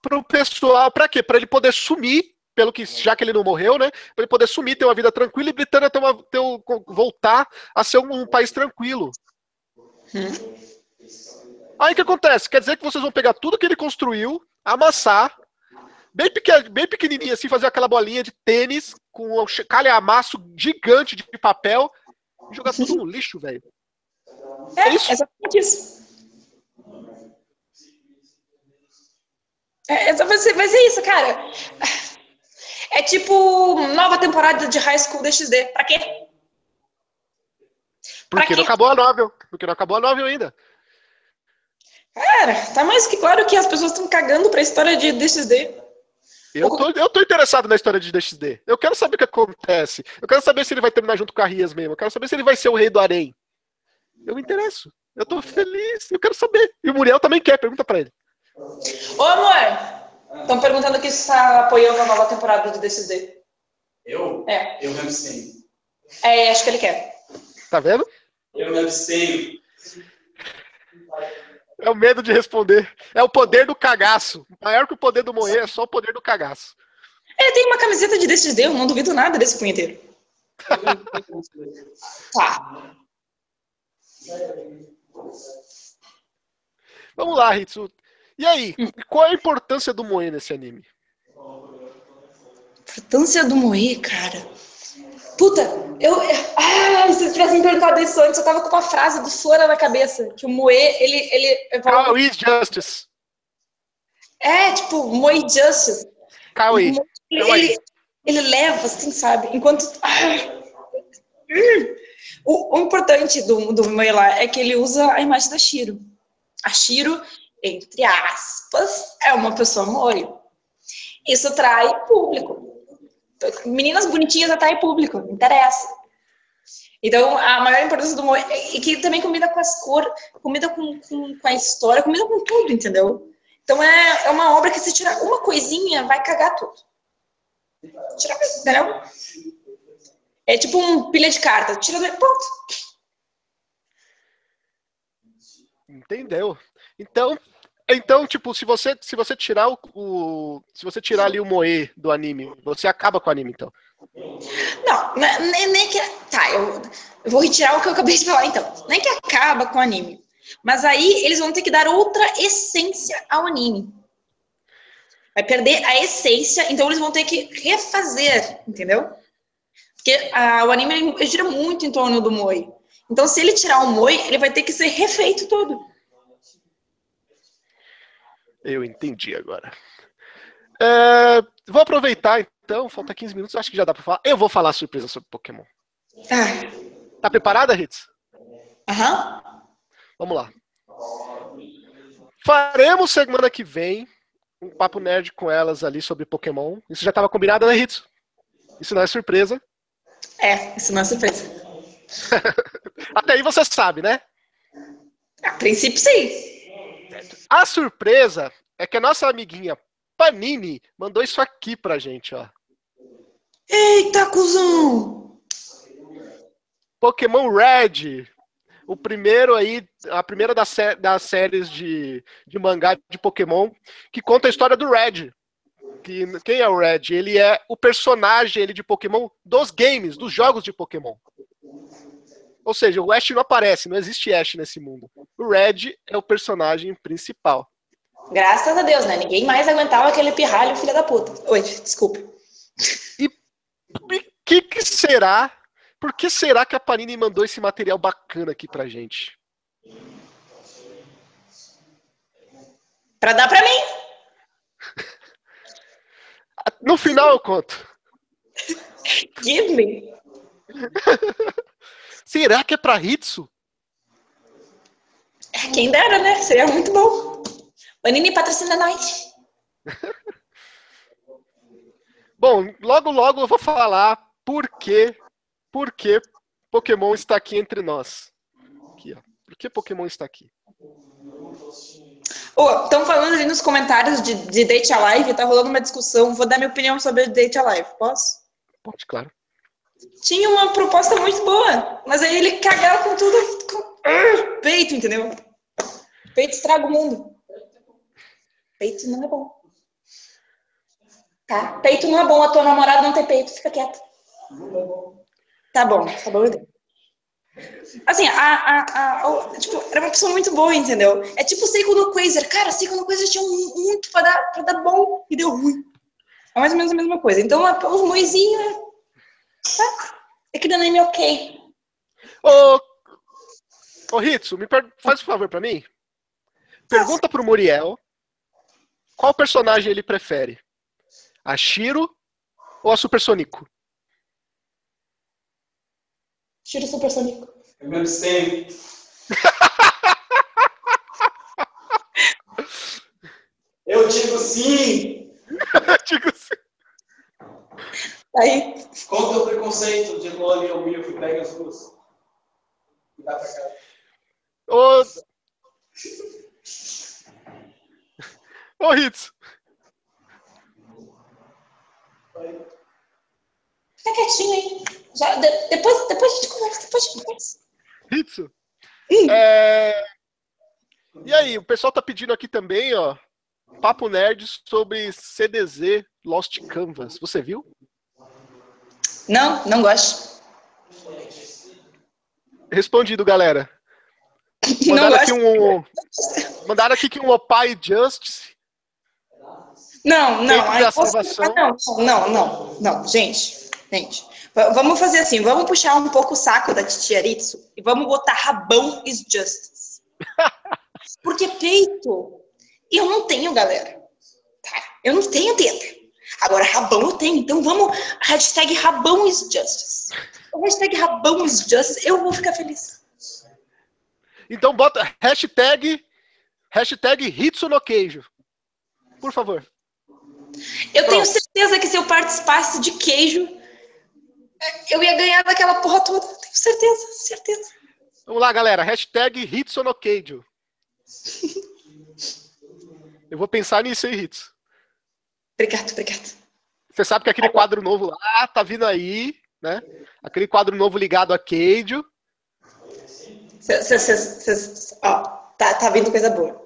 pro pessoal, pra quê? Pra ele poder sumir, pelo que, já que ele não morreu, né? Pra ele poder sumir, ter uma vida tranquila e Britânia ter uma, ter um- voltar a ser um, um país tranquilo. Hum. Aí o que acontece? Quer dizer que vocês vão pegar tudo que ele construiu, amassar, bem, pequen, bem pequenininho assim, fazer aquela bolinha de tênis com um calhamaço gigante de papel jogar tudo no lixo, velho. É, É isso? exatamente isso. É, ser, vai ser isso, cara. É tipo nova temporada de High School DxD. Pra quê? Porque quê? não acabou a novel. Porque não acabou a novel ainda. Cara, tá mais que claro que as pessoas estão cagando pra história de DxD. Eu tô, eu tô interessado na história de DXD. Eu quero saber o que acontece. Eu quero saber se ele vai terminar junto com a Rias mesmo. Eu quero saber se ele vai ser o rei do Arém. Eu me interesso. Eu tô feliz. Eu quero saber. E o Muriel também quer. Pergunta pra ele. Ô, amor! Estão perguntando aqui se está apoiando a nova temporada de DxD. Eu? É. Eu me abstenho. É, acho que ele quer. Tá vendo? Eu me abstenho. É o medo de responder. É o poder do cagaço. Maior que o poder do Moe é só o poder do cagaço. Ele tem uma camiseta de DXD, eu não duvido nada desse punheteiro. Tá. Vamos lá, Hitsu. E aí, qual é a importância do Moe nesse anime? Importância do Moe, cara. Puta, eu. Ah, se vocês tivessem me perguntado isso antes, eu tava com uma frase do Sora na cabeça. Que o Moe, ele. ele is justice? É, tipo, Moe Justice. Kawaii. Ele, Kawaii. ele, ele leva, assim, sabe? Enquanto. Ah, hum. o, o importante do, do Moe lá é que ele usa a imagem da Shiro. A Shiro, entre aspas, é uma pessoa Moe. Isso atrai público. Meninas bonitinhas atrai público, interessa. Então, a maior importância do. E que também combina com as cores, combina com, com, com a história, combina com tudo, entendeu? Então é, é uma obra que se tirar uma coisinha, vai cagar tudo. Tira, entendeu? É tipo um pilha de carta. Tira do. Pronto. Entendeu? Então, então, tipo, se você se você tirar o, o- se você tirar ali o Moe do anime, você acaba com o anime, então. Não, ne- nem, nem que. Tá, eu, eu vou retirar o que eu acabei de falar então. Nem que acaba com o anime. Mas aí eles vão ter que dar outra essência ao anime. Vai perder a essência, então eles vão ter que refazer, entendeu? Porque ah, o anime ele gira muito em torno do Moe. Então, se ele tirar o Moe, ele vai ter que ser refeito todo. Eu entendi agora. É, vou aproveitar então, falta 15 minutos, acho que já dá pra falar. Eu vou falar surpresa sobre Pokémon. Tá. Tá preparada, Ritz? Aham. Vamos lá. Faremos semana que vem um papo nerd com elas ali sobre Pokémon. Isso já estava combinado, né, Ritz? Isso não é surpresa. É, isso não é surpresa. Até aí você sabe, né? A princípio, sim. A surpresa é que a nossa amiguinha Panini mandou isso aqui pra gente, ó. Eita, cuzão! Pokémon Red. O primeiro aí, a primeira das, sé- das séries de, de mangá de Pokémon, que conta a história do Red. Que, quem é o Red? Ele é o personagem ele, de Pokémon dos games, dos jogos de Pokémon. Ou seja, o Ash não aparece, não existe Ash nesse mundo. O Red é o personagem principal. Graças a Deus, né? Ninguém mais aguentava aquele pirralho, filha da puta. Oi, desculpa. E que que será? Por que será que a Panini mandou esse material bacana aqui pra gente? Pra dar pra mim. No final eu conto. Give me. Será que é pra Hitsu? Quem dera, né? Seria muito bom. Panini patrocina nós. Bom, logo logo eu vou falar por que, por que Pokémon está aqui entre nós. Aqui, ó. Por que Pokémon está aqui? Estão falando ali nos comentários de, de Date Alive, tá rolando uma discussão. Vou dar minha opinião sobre Date Alive, posso? Pode, claro. Tinha uma proposta muito boa, mas aí ele cagava com tudo. Com... Peito, entendeu? Peito estraga o mundo. Peito não é bom. Tá? Peito não é bom, a tua namorada não tem peito, fica quieta. Tá bom, tá bom. Assim, a, a, a, o- tipo, era uma pessoa muito boa, entendeu? É tipo o Seiko no Quasar. Cara, Seiko no Quasar tinha muito pra dar, pra dar bom e deu ruim. É mais ou menos a mesma coisa. Então, a- os moizinhos é. Tá? É que dando anime ok. Ô, ô Hitsu, me per- faz um favor pra mim. Pergunta pro Muriel qual personagem ele prefere. A Shiro ou a Super Sonico? Tira o supersônico. Eu me abstenho. Eu digo sim! Digo assim. Aí, Qual o teu preconceito de LOL e? Eu fui pega as duas. Me dá pra cá. Ô, ô Hitsu, fica quietinho aí. Já, de- depois, depois a gente conversa, depois a gente conversa. Hitsu. É... E aí, o pessoal tá pedindo aqui também, ó, papo nerd sobre CDZ Lost Canvas. Você viu? Não, não gosto. Respondido, galera. Mandaram aqui um. Mandaram aqui que um Opai Justice. Não, não. Aí salvação. Não, não, não, não, gente, gente. Vamos fazer assim, vamos puxar um pouco o saco da Titia Aritsu e vamos botar rabão is justice. Porque peito, eu não tenho, galera. Tá? Eu não tenho teta. Agora, rabão eu tenho. Então vamos, hashtag rabão is justice. Hashtag rabão is justice, eu vou ficar feliz. Então bota hashtag. Hashtag Hitsu no Queijo. Por favor. Eu tenho Pronto. certeza que se eu participasse de queijo, eu ia ganhar daquela porra toda. Tenho certeza, certeza. Vamos lá, galera. Hashtag Hitsu no Queijo. Eu vou pensar nisso aí, Hitsu. Obrigado, obrigado. Você sabe que aquele quadro novo lá tá vindo aí, né? Aquele quadro novo ligado a cê- ó, tá, tá vindo coisa boa.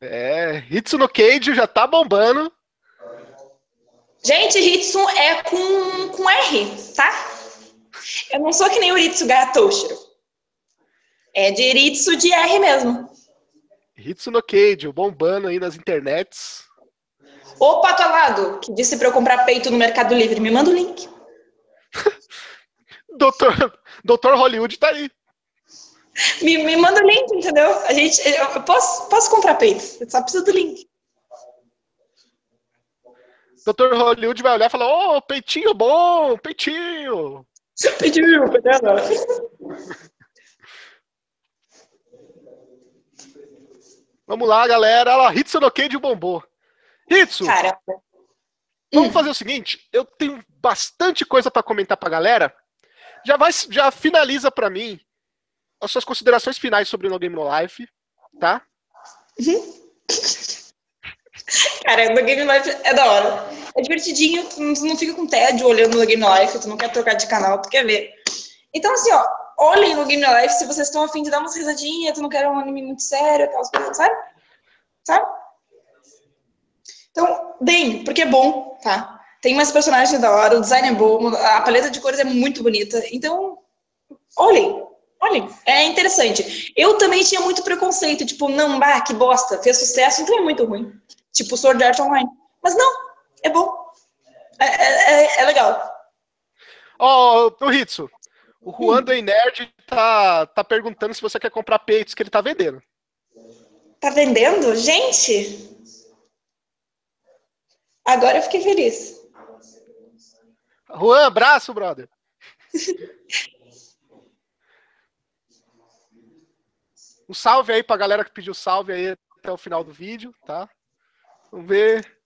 É, Hitsu no Queijo já tá bombando. Gente, Hitsu é com, com R, tá? Eu não sou que nem o Ritsu Gatoshiro. É de Ritsu de R mesmo. Hitsu no Queijo bombando aí nas internets. Ô, Pato Alado, que disse pra eu comprar peito no Mercado Livre, me manda o link. Doutor, Doutor Hollywood tá aí. Me, me manda o link, entendeu? A gente, eu posso, posso comprar peito, eu só preciso do link. Doutor Hollywood vai olhar e falar: Ô, peitinho bom, peitinho. Pediu, pedala. Vamos lá, galera. Olha lá, Hitsu no Queijo bombou. Hitsu, Cara, vamos fazer o seguinte: eu tenho bastante coisa pra comentar pra galera. Já, vai, já finaliza pra mim as suas considerações finais sobre o No Game No Life, tá? Cara, no Game Life é da hora. É divertidinho, tu não, fica com tédio olhando no Game Life, tu não quer trocar de canal, tu quer ver. Então, assim, ó, olhem no Game Life se vocês estão afim de dar umas risadinhas, tu não quer um anime muito sério, aquelas coisas, sabe? Sabe? Então, deem, porque é bom, tá? Tem mais personagens da hora, o design é bom, a paleta de cores é muito bonita. Então, olhem, olhem, é interessante. Eu também tinha muito preconceito, tipo, não, bah, que bosta, fez sucesso, então é muito ruim. Tipo Sword Art Online. Mas não, é bom. É, é- é- é legal. Ó, o Hitsu, o Juan do Ei Nerd tá, tá perguntando se você quer comprar peitos que ele tá vendendo. Tá vendendo? Gente! Agora eu fiquei feliz. Juan, abraço, brother. Um salve aí pra galera que pediu salve aí até o final do vídeo, tá? Vamos ver.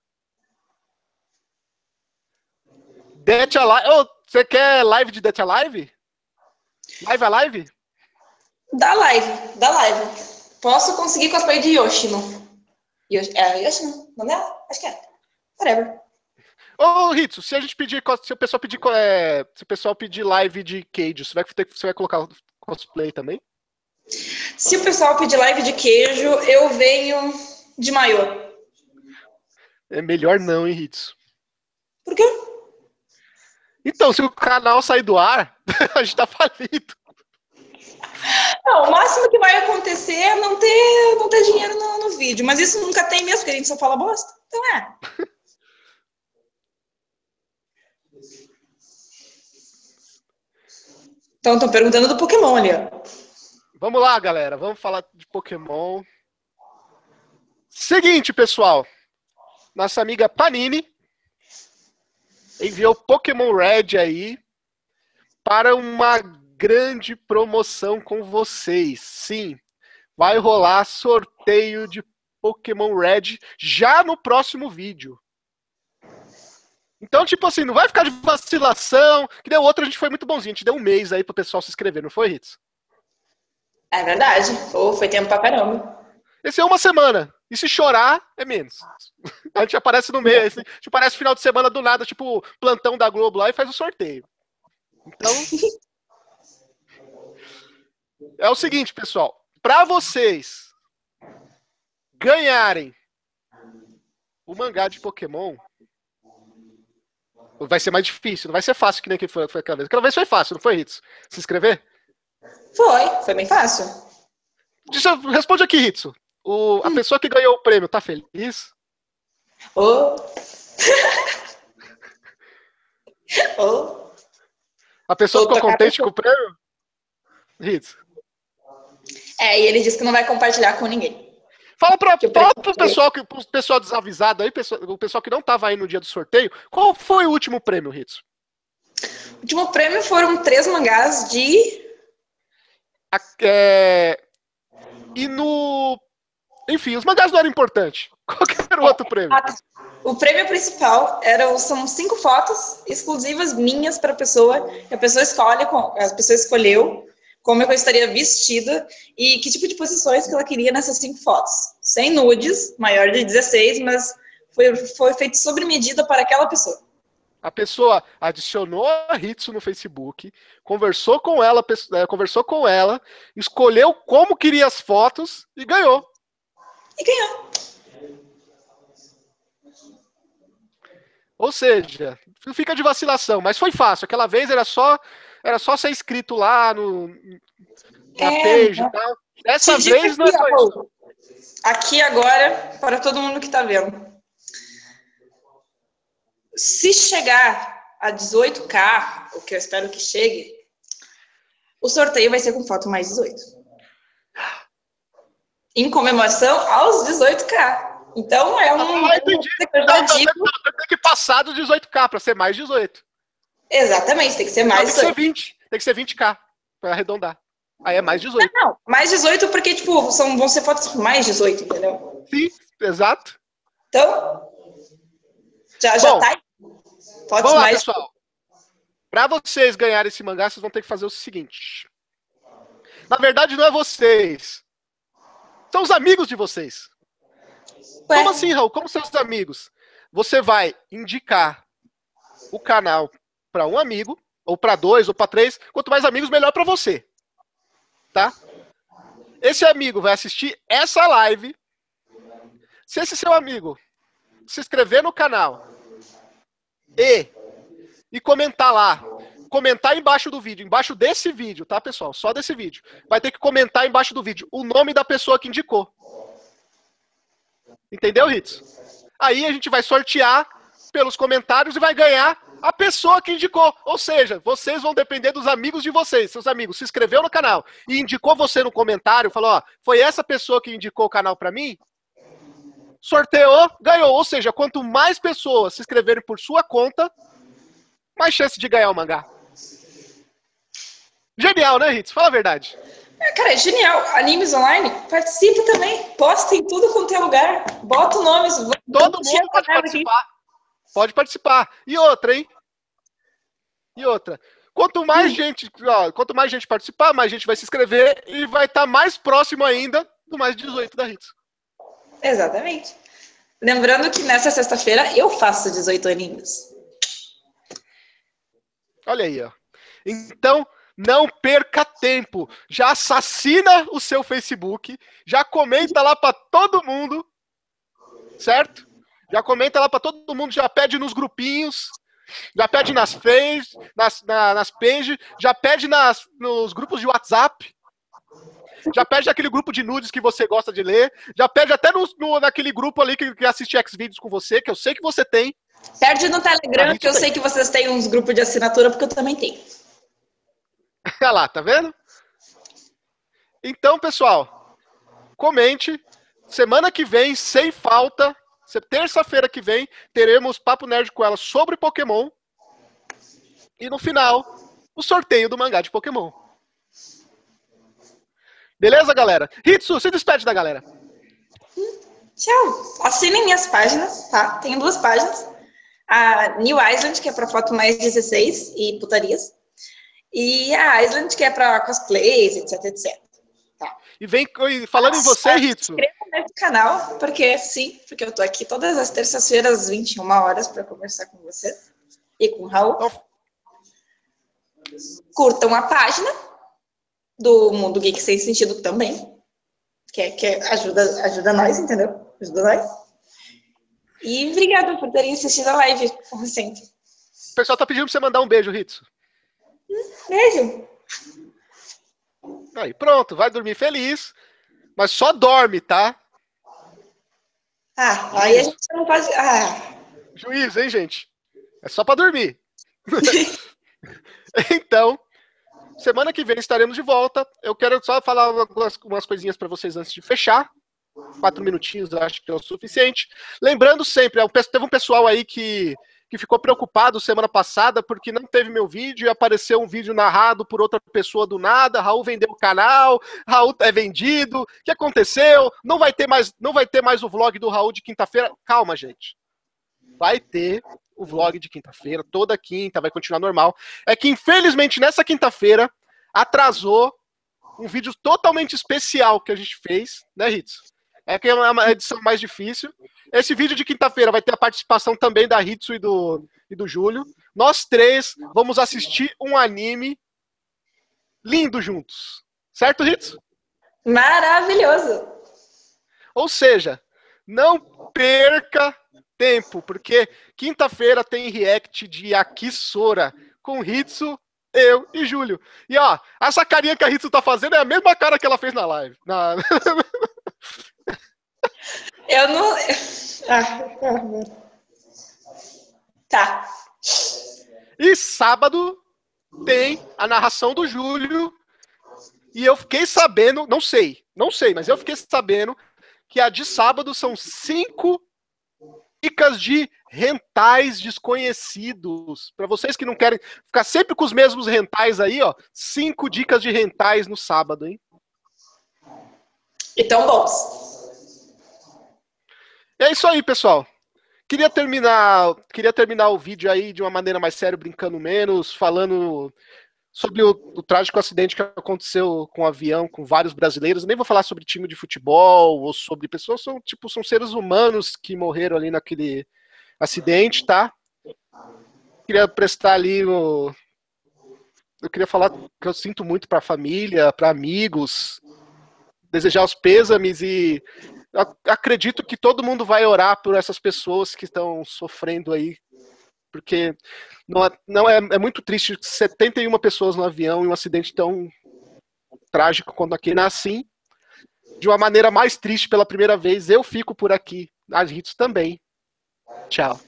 Death Alive. Ô, você quer live de Death Alive? Live a live? Dá live, dá live. Posso conseguir cosplay de Yoshino. Yoshi, é Yoshino? Não é? Acho que é. Whatever. Ô, Ritsu, se a gente pedir, se o pessoal pedir, é, se o pessoal pedir live de Cage, você vai, ter, você vai colocar cosplay também? Se o pessoal pedir live de queijo, eu venho de maiô. É melhor não, hein, Ritsu? Por quê? Então, se o canal sair do ar, a gente tá falido. Não, o máximo que vai acontecer é não ter, não ter dinheiro no, no vídeo. Mas isso nunca tem mesmo, porque a gente só fala bosta. Então é. Então, estão perguntando do Pokémon ali. Vamos lá, galera. Vamos falar de Pokémon. Seguinte, pessoal. Nossa amiga Panini enviou Pokémon Red aí para uma grande promoção com vocês. Sim, vai rolar sorteio de Pokémon Red já no próximo vídeo. Então, tipo assim, não vai ficar de vacilação. Que deu outro, a gente foi muito bonzinho. A gente deu um mês aí pro pessoal se inscrever, não foi, Ritz? É verdade. Pô, foi tempo pra caramba. Esse é uma semana. E se chorar, é menos. A gente aparece no mês. A gente aparece final de semana do nada, tipo plantão da Globo lá e faz o sorteio. Então. É o seguinte, pessoal. Para vocês ganharem o mangá de Pokémon, Vai ser mais difícil, não vai ser fácil que nem que foi, foi aquela vez. Aquela vez foi fácil, não foi, Ritsu? Se inscrever? Foi, foi bem fácil. Deixa, responde aqui, Ritsu. O, a hum. pessoa que ganhou o prêmio tá feliz? Oh. oh. A pessoa ficou contente com o prêmio? Ritsu. É, e ele disse que não vai compartilhar com ninguém. Fala para pro pessoal, que, pro pessoal desavisado aí, pessoal, o pessoal que não estava aí no dia do sorteio, qual foi o último prêmio, Ritz? O último prêmio foram três mangás de. É... E no. Enfim, os mangás não eram importantes. Qual era o outro prêmio? O prêmio principal era, são cinco fotos exclusivas minhas para a pessoa. A pessoa escolhe, a pessoa escolheu como eu estaria vestida e que tipo de posições que ela queria nessas cinco fotos. Sem nudes, maior de 16, mas foi, foi feito sobre medida para aquela pessoa. A pessoa adicionou a Hitsu no Facebook, conversou com ela, é, conversou com ela, escolheu como queria as fotos e ganhou. E ganhou. Ou seja, fica de vacilação, mas foi fácil. Aquela vez era só era só ser inscrito lá no, na é, page e tal. Dessa vez não é só isso. Aqui agora, para todo mundo que está vendo. Se chegar a 18K, o que eu espero que chegue, o sorteio vai ser com foto mais 18. Em comemoração aos 18K. Então é um. Ah, entendi. Então, tem que passar dos 18K para ser mais 18. Exatamente, tem que ser mais. Não, tem que ser 20. Tem que ser 20k para arredondar. Aí é mais 18. Não, não, mais 18 porque, tipo, são, vão ser fotos mais 18, entendeu? Sim, exato. Então, já, já Bom, tá aí. Fotos vamos lá, mais... pessoal. Para vocês ganharem esse mangá, vocês vão ter que fazer o seguinte. Na verdade, não é vocês. São os amigos de vocês. Ué? Como assim, Raul? Como são os amigos? Você vai indicar o canal para um amigo, ou para dois, ou para três. Quanto mais amigos, melhor para você. Tá? Esse amigo vai assistir essa live. Se esse seu amigo se inscrever no canal e, e comentar lá, comentar embaixo do vídeo, embaixo desse vídeo, tá, pessoal? Só desse vídeo. Vai ter que comentar embaixo do vídeo o nome da pessoa que indicou. Entendeu, Ritz? Aí a gente vai sortear pelos comentários e vai ganhar a pessoa que indicou. Ou seja, vocês vão depender dos amigos de vocês. Seus amigos se inscreveu no canal e indicou você no comentário, falou: ó, foi essa pessoa que indicou o canal para mim? Sorteou, ganhou. Ou seja, quanto mais pessoas se inscreverem por sua conta, mais chance de ganhar o mangá. Genial, né, Ritz? Fala a verdade. É, cara, é genial. Animes online, participa também. Posta em tudo quanto é lugar. Bota o nome. Todo mundo pode participar. Aqui. Pode participar. E outra, hein? E outra. Quanto mais gente, ó, quanto mais gente participar, mais gente vai se inscrever e vai estar tá mais próximo ainda do mais 18 da Hits. Exatamente. Lembrando que nessa sexta-feira eu faço 18 aninhos. Olha aí, ó. Então, não perca tempo. Já assassina o seu Facebook, já comenta lá para todo mundo, certo? Já comenta lá para todo mundo, já pede nos grupinhos, já pede nas pages, nas, na, nas pages, já pede nas, nos grupos de WhatsApp, já pede naquele grupo de nudes que você gosta de ler, já pede até no, no naquele grupo ali que, que assiste X-Vídeos com você, que eu sei que você tem. Pede no Telegram, que eu tem. sei que vocês têm uns grupos de assinatura, porque eu também tenho. Olha lá, tá vendo? Então, pessoal, comente. Semana que vem, sem falta, terça-feira que vem, teremos Papo Nerd com ela sobre Pokémon. E no final, o sorteio do mangá de Pokémon. Beleza, galera? Hitsu, se despede da galera. Tchau. Assinem minhas páginas, tá? Tenho duas páginas. A New Island, que é para foto mais 16 e putarias. E a Island, que é para cosplays, etc, etc. Tá. E vem falando Nossa, em você, Ritsu. Se nesse canal, porque sim, porque eu tô aqui todas as terças-feiras, 21 horas, para conversar com você e com o Raul. Então... Curtam a página do Mundo Geek Sem Sentido também, que, é, que é, ajuda, ajuda nós, entendeu? Ajuda nós. E obrigada por terem assistido a live, como sempre. O pessoal tá pedindo pra você mandar um beijo, Ritsu. Beijo. Aí, pronto, vai dormir feliz. Mas só dorme, tá? Ah, aí a gente não faz. Ah. Juiz, hein, gente? É só pra dormir. então, semana que vem estaremos de volta. Eu quero só falar algumas, umas coisinhas para vocês antes de fechar. Quatro minutinhos, acho que é o suficiente. Lembrando sempre, teve um pessoal aí que que ficou preocupado semana passada porque não teve meu vídeo e apareceu um vídeo narrado por outra pessoa do nada. Raul vendeu o canal, Raul é vendido. O que aconteceu? Não vai ter mais, não vai ter mais o vlog do Raul de quinta-feira. Calma, gente. Vai ter o vlog de quinta-feira, toda quinta, vai continuar normal. É que infelizmente nessa quinta-feira atrasou um vídeo totalmente especial que a gente fez, né, Ritz? É que é uma edição mais difícil. Esse vídeo de quinta-feira vai ter a participação também da Hitsu e do, e do Júlio. Nós três vamos assistir um anime lindo juntos. Certo, Hitsu? Maravilhoso! Ou seja, não perca tempo, porque quinta-feira tem react de Akisora com Hitsu, eu e Júlio. E ó, essa carinha que a Hitsu tá fazendo é a mesma cara que ela fez na live. Na... Eu não. Ah, tá. E sábado tem a narração do Júlio. E eu fiquei sabendo, não sei, não sei, mas eu fiquei sabendo que a de sábado são cinco dicas de rentais desconhecidos. Para vocês que não querem ficar sempre com os mesmos rentais aí, ó, cinco dicas de rentais no sábado, hein? E tão bons. É isso aí, pessoal. Queria terminar, queria terminar o vídeo aí de uma maneira mais séria, brincando menos, falando sobre o, o, trágico acidente que aconteceu com o um avião, com vários brasileiros. Nem vou falar sobre time de futebol ou sobre pessoas, são tipo são seres humanos que morreram ali naquele acidente, tá? Queria prestar ali o eu queria falar que eu sinto muito para a família, para amigos, desejar os pêsames e acredito que todo mundo vai orar por essas pessoas que estão sofrendo aí, porque não é, não é, é muito triste 71 pessoas no avião em um acidente tão trágico quanto aquele. Assim, de uma maneira mais triste pela primeira vez, eu fico por aqui. As Ritos também. Tchau.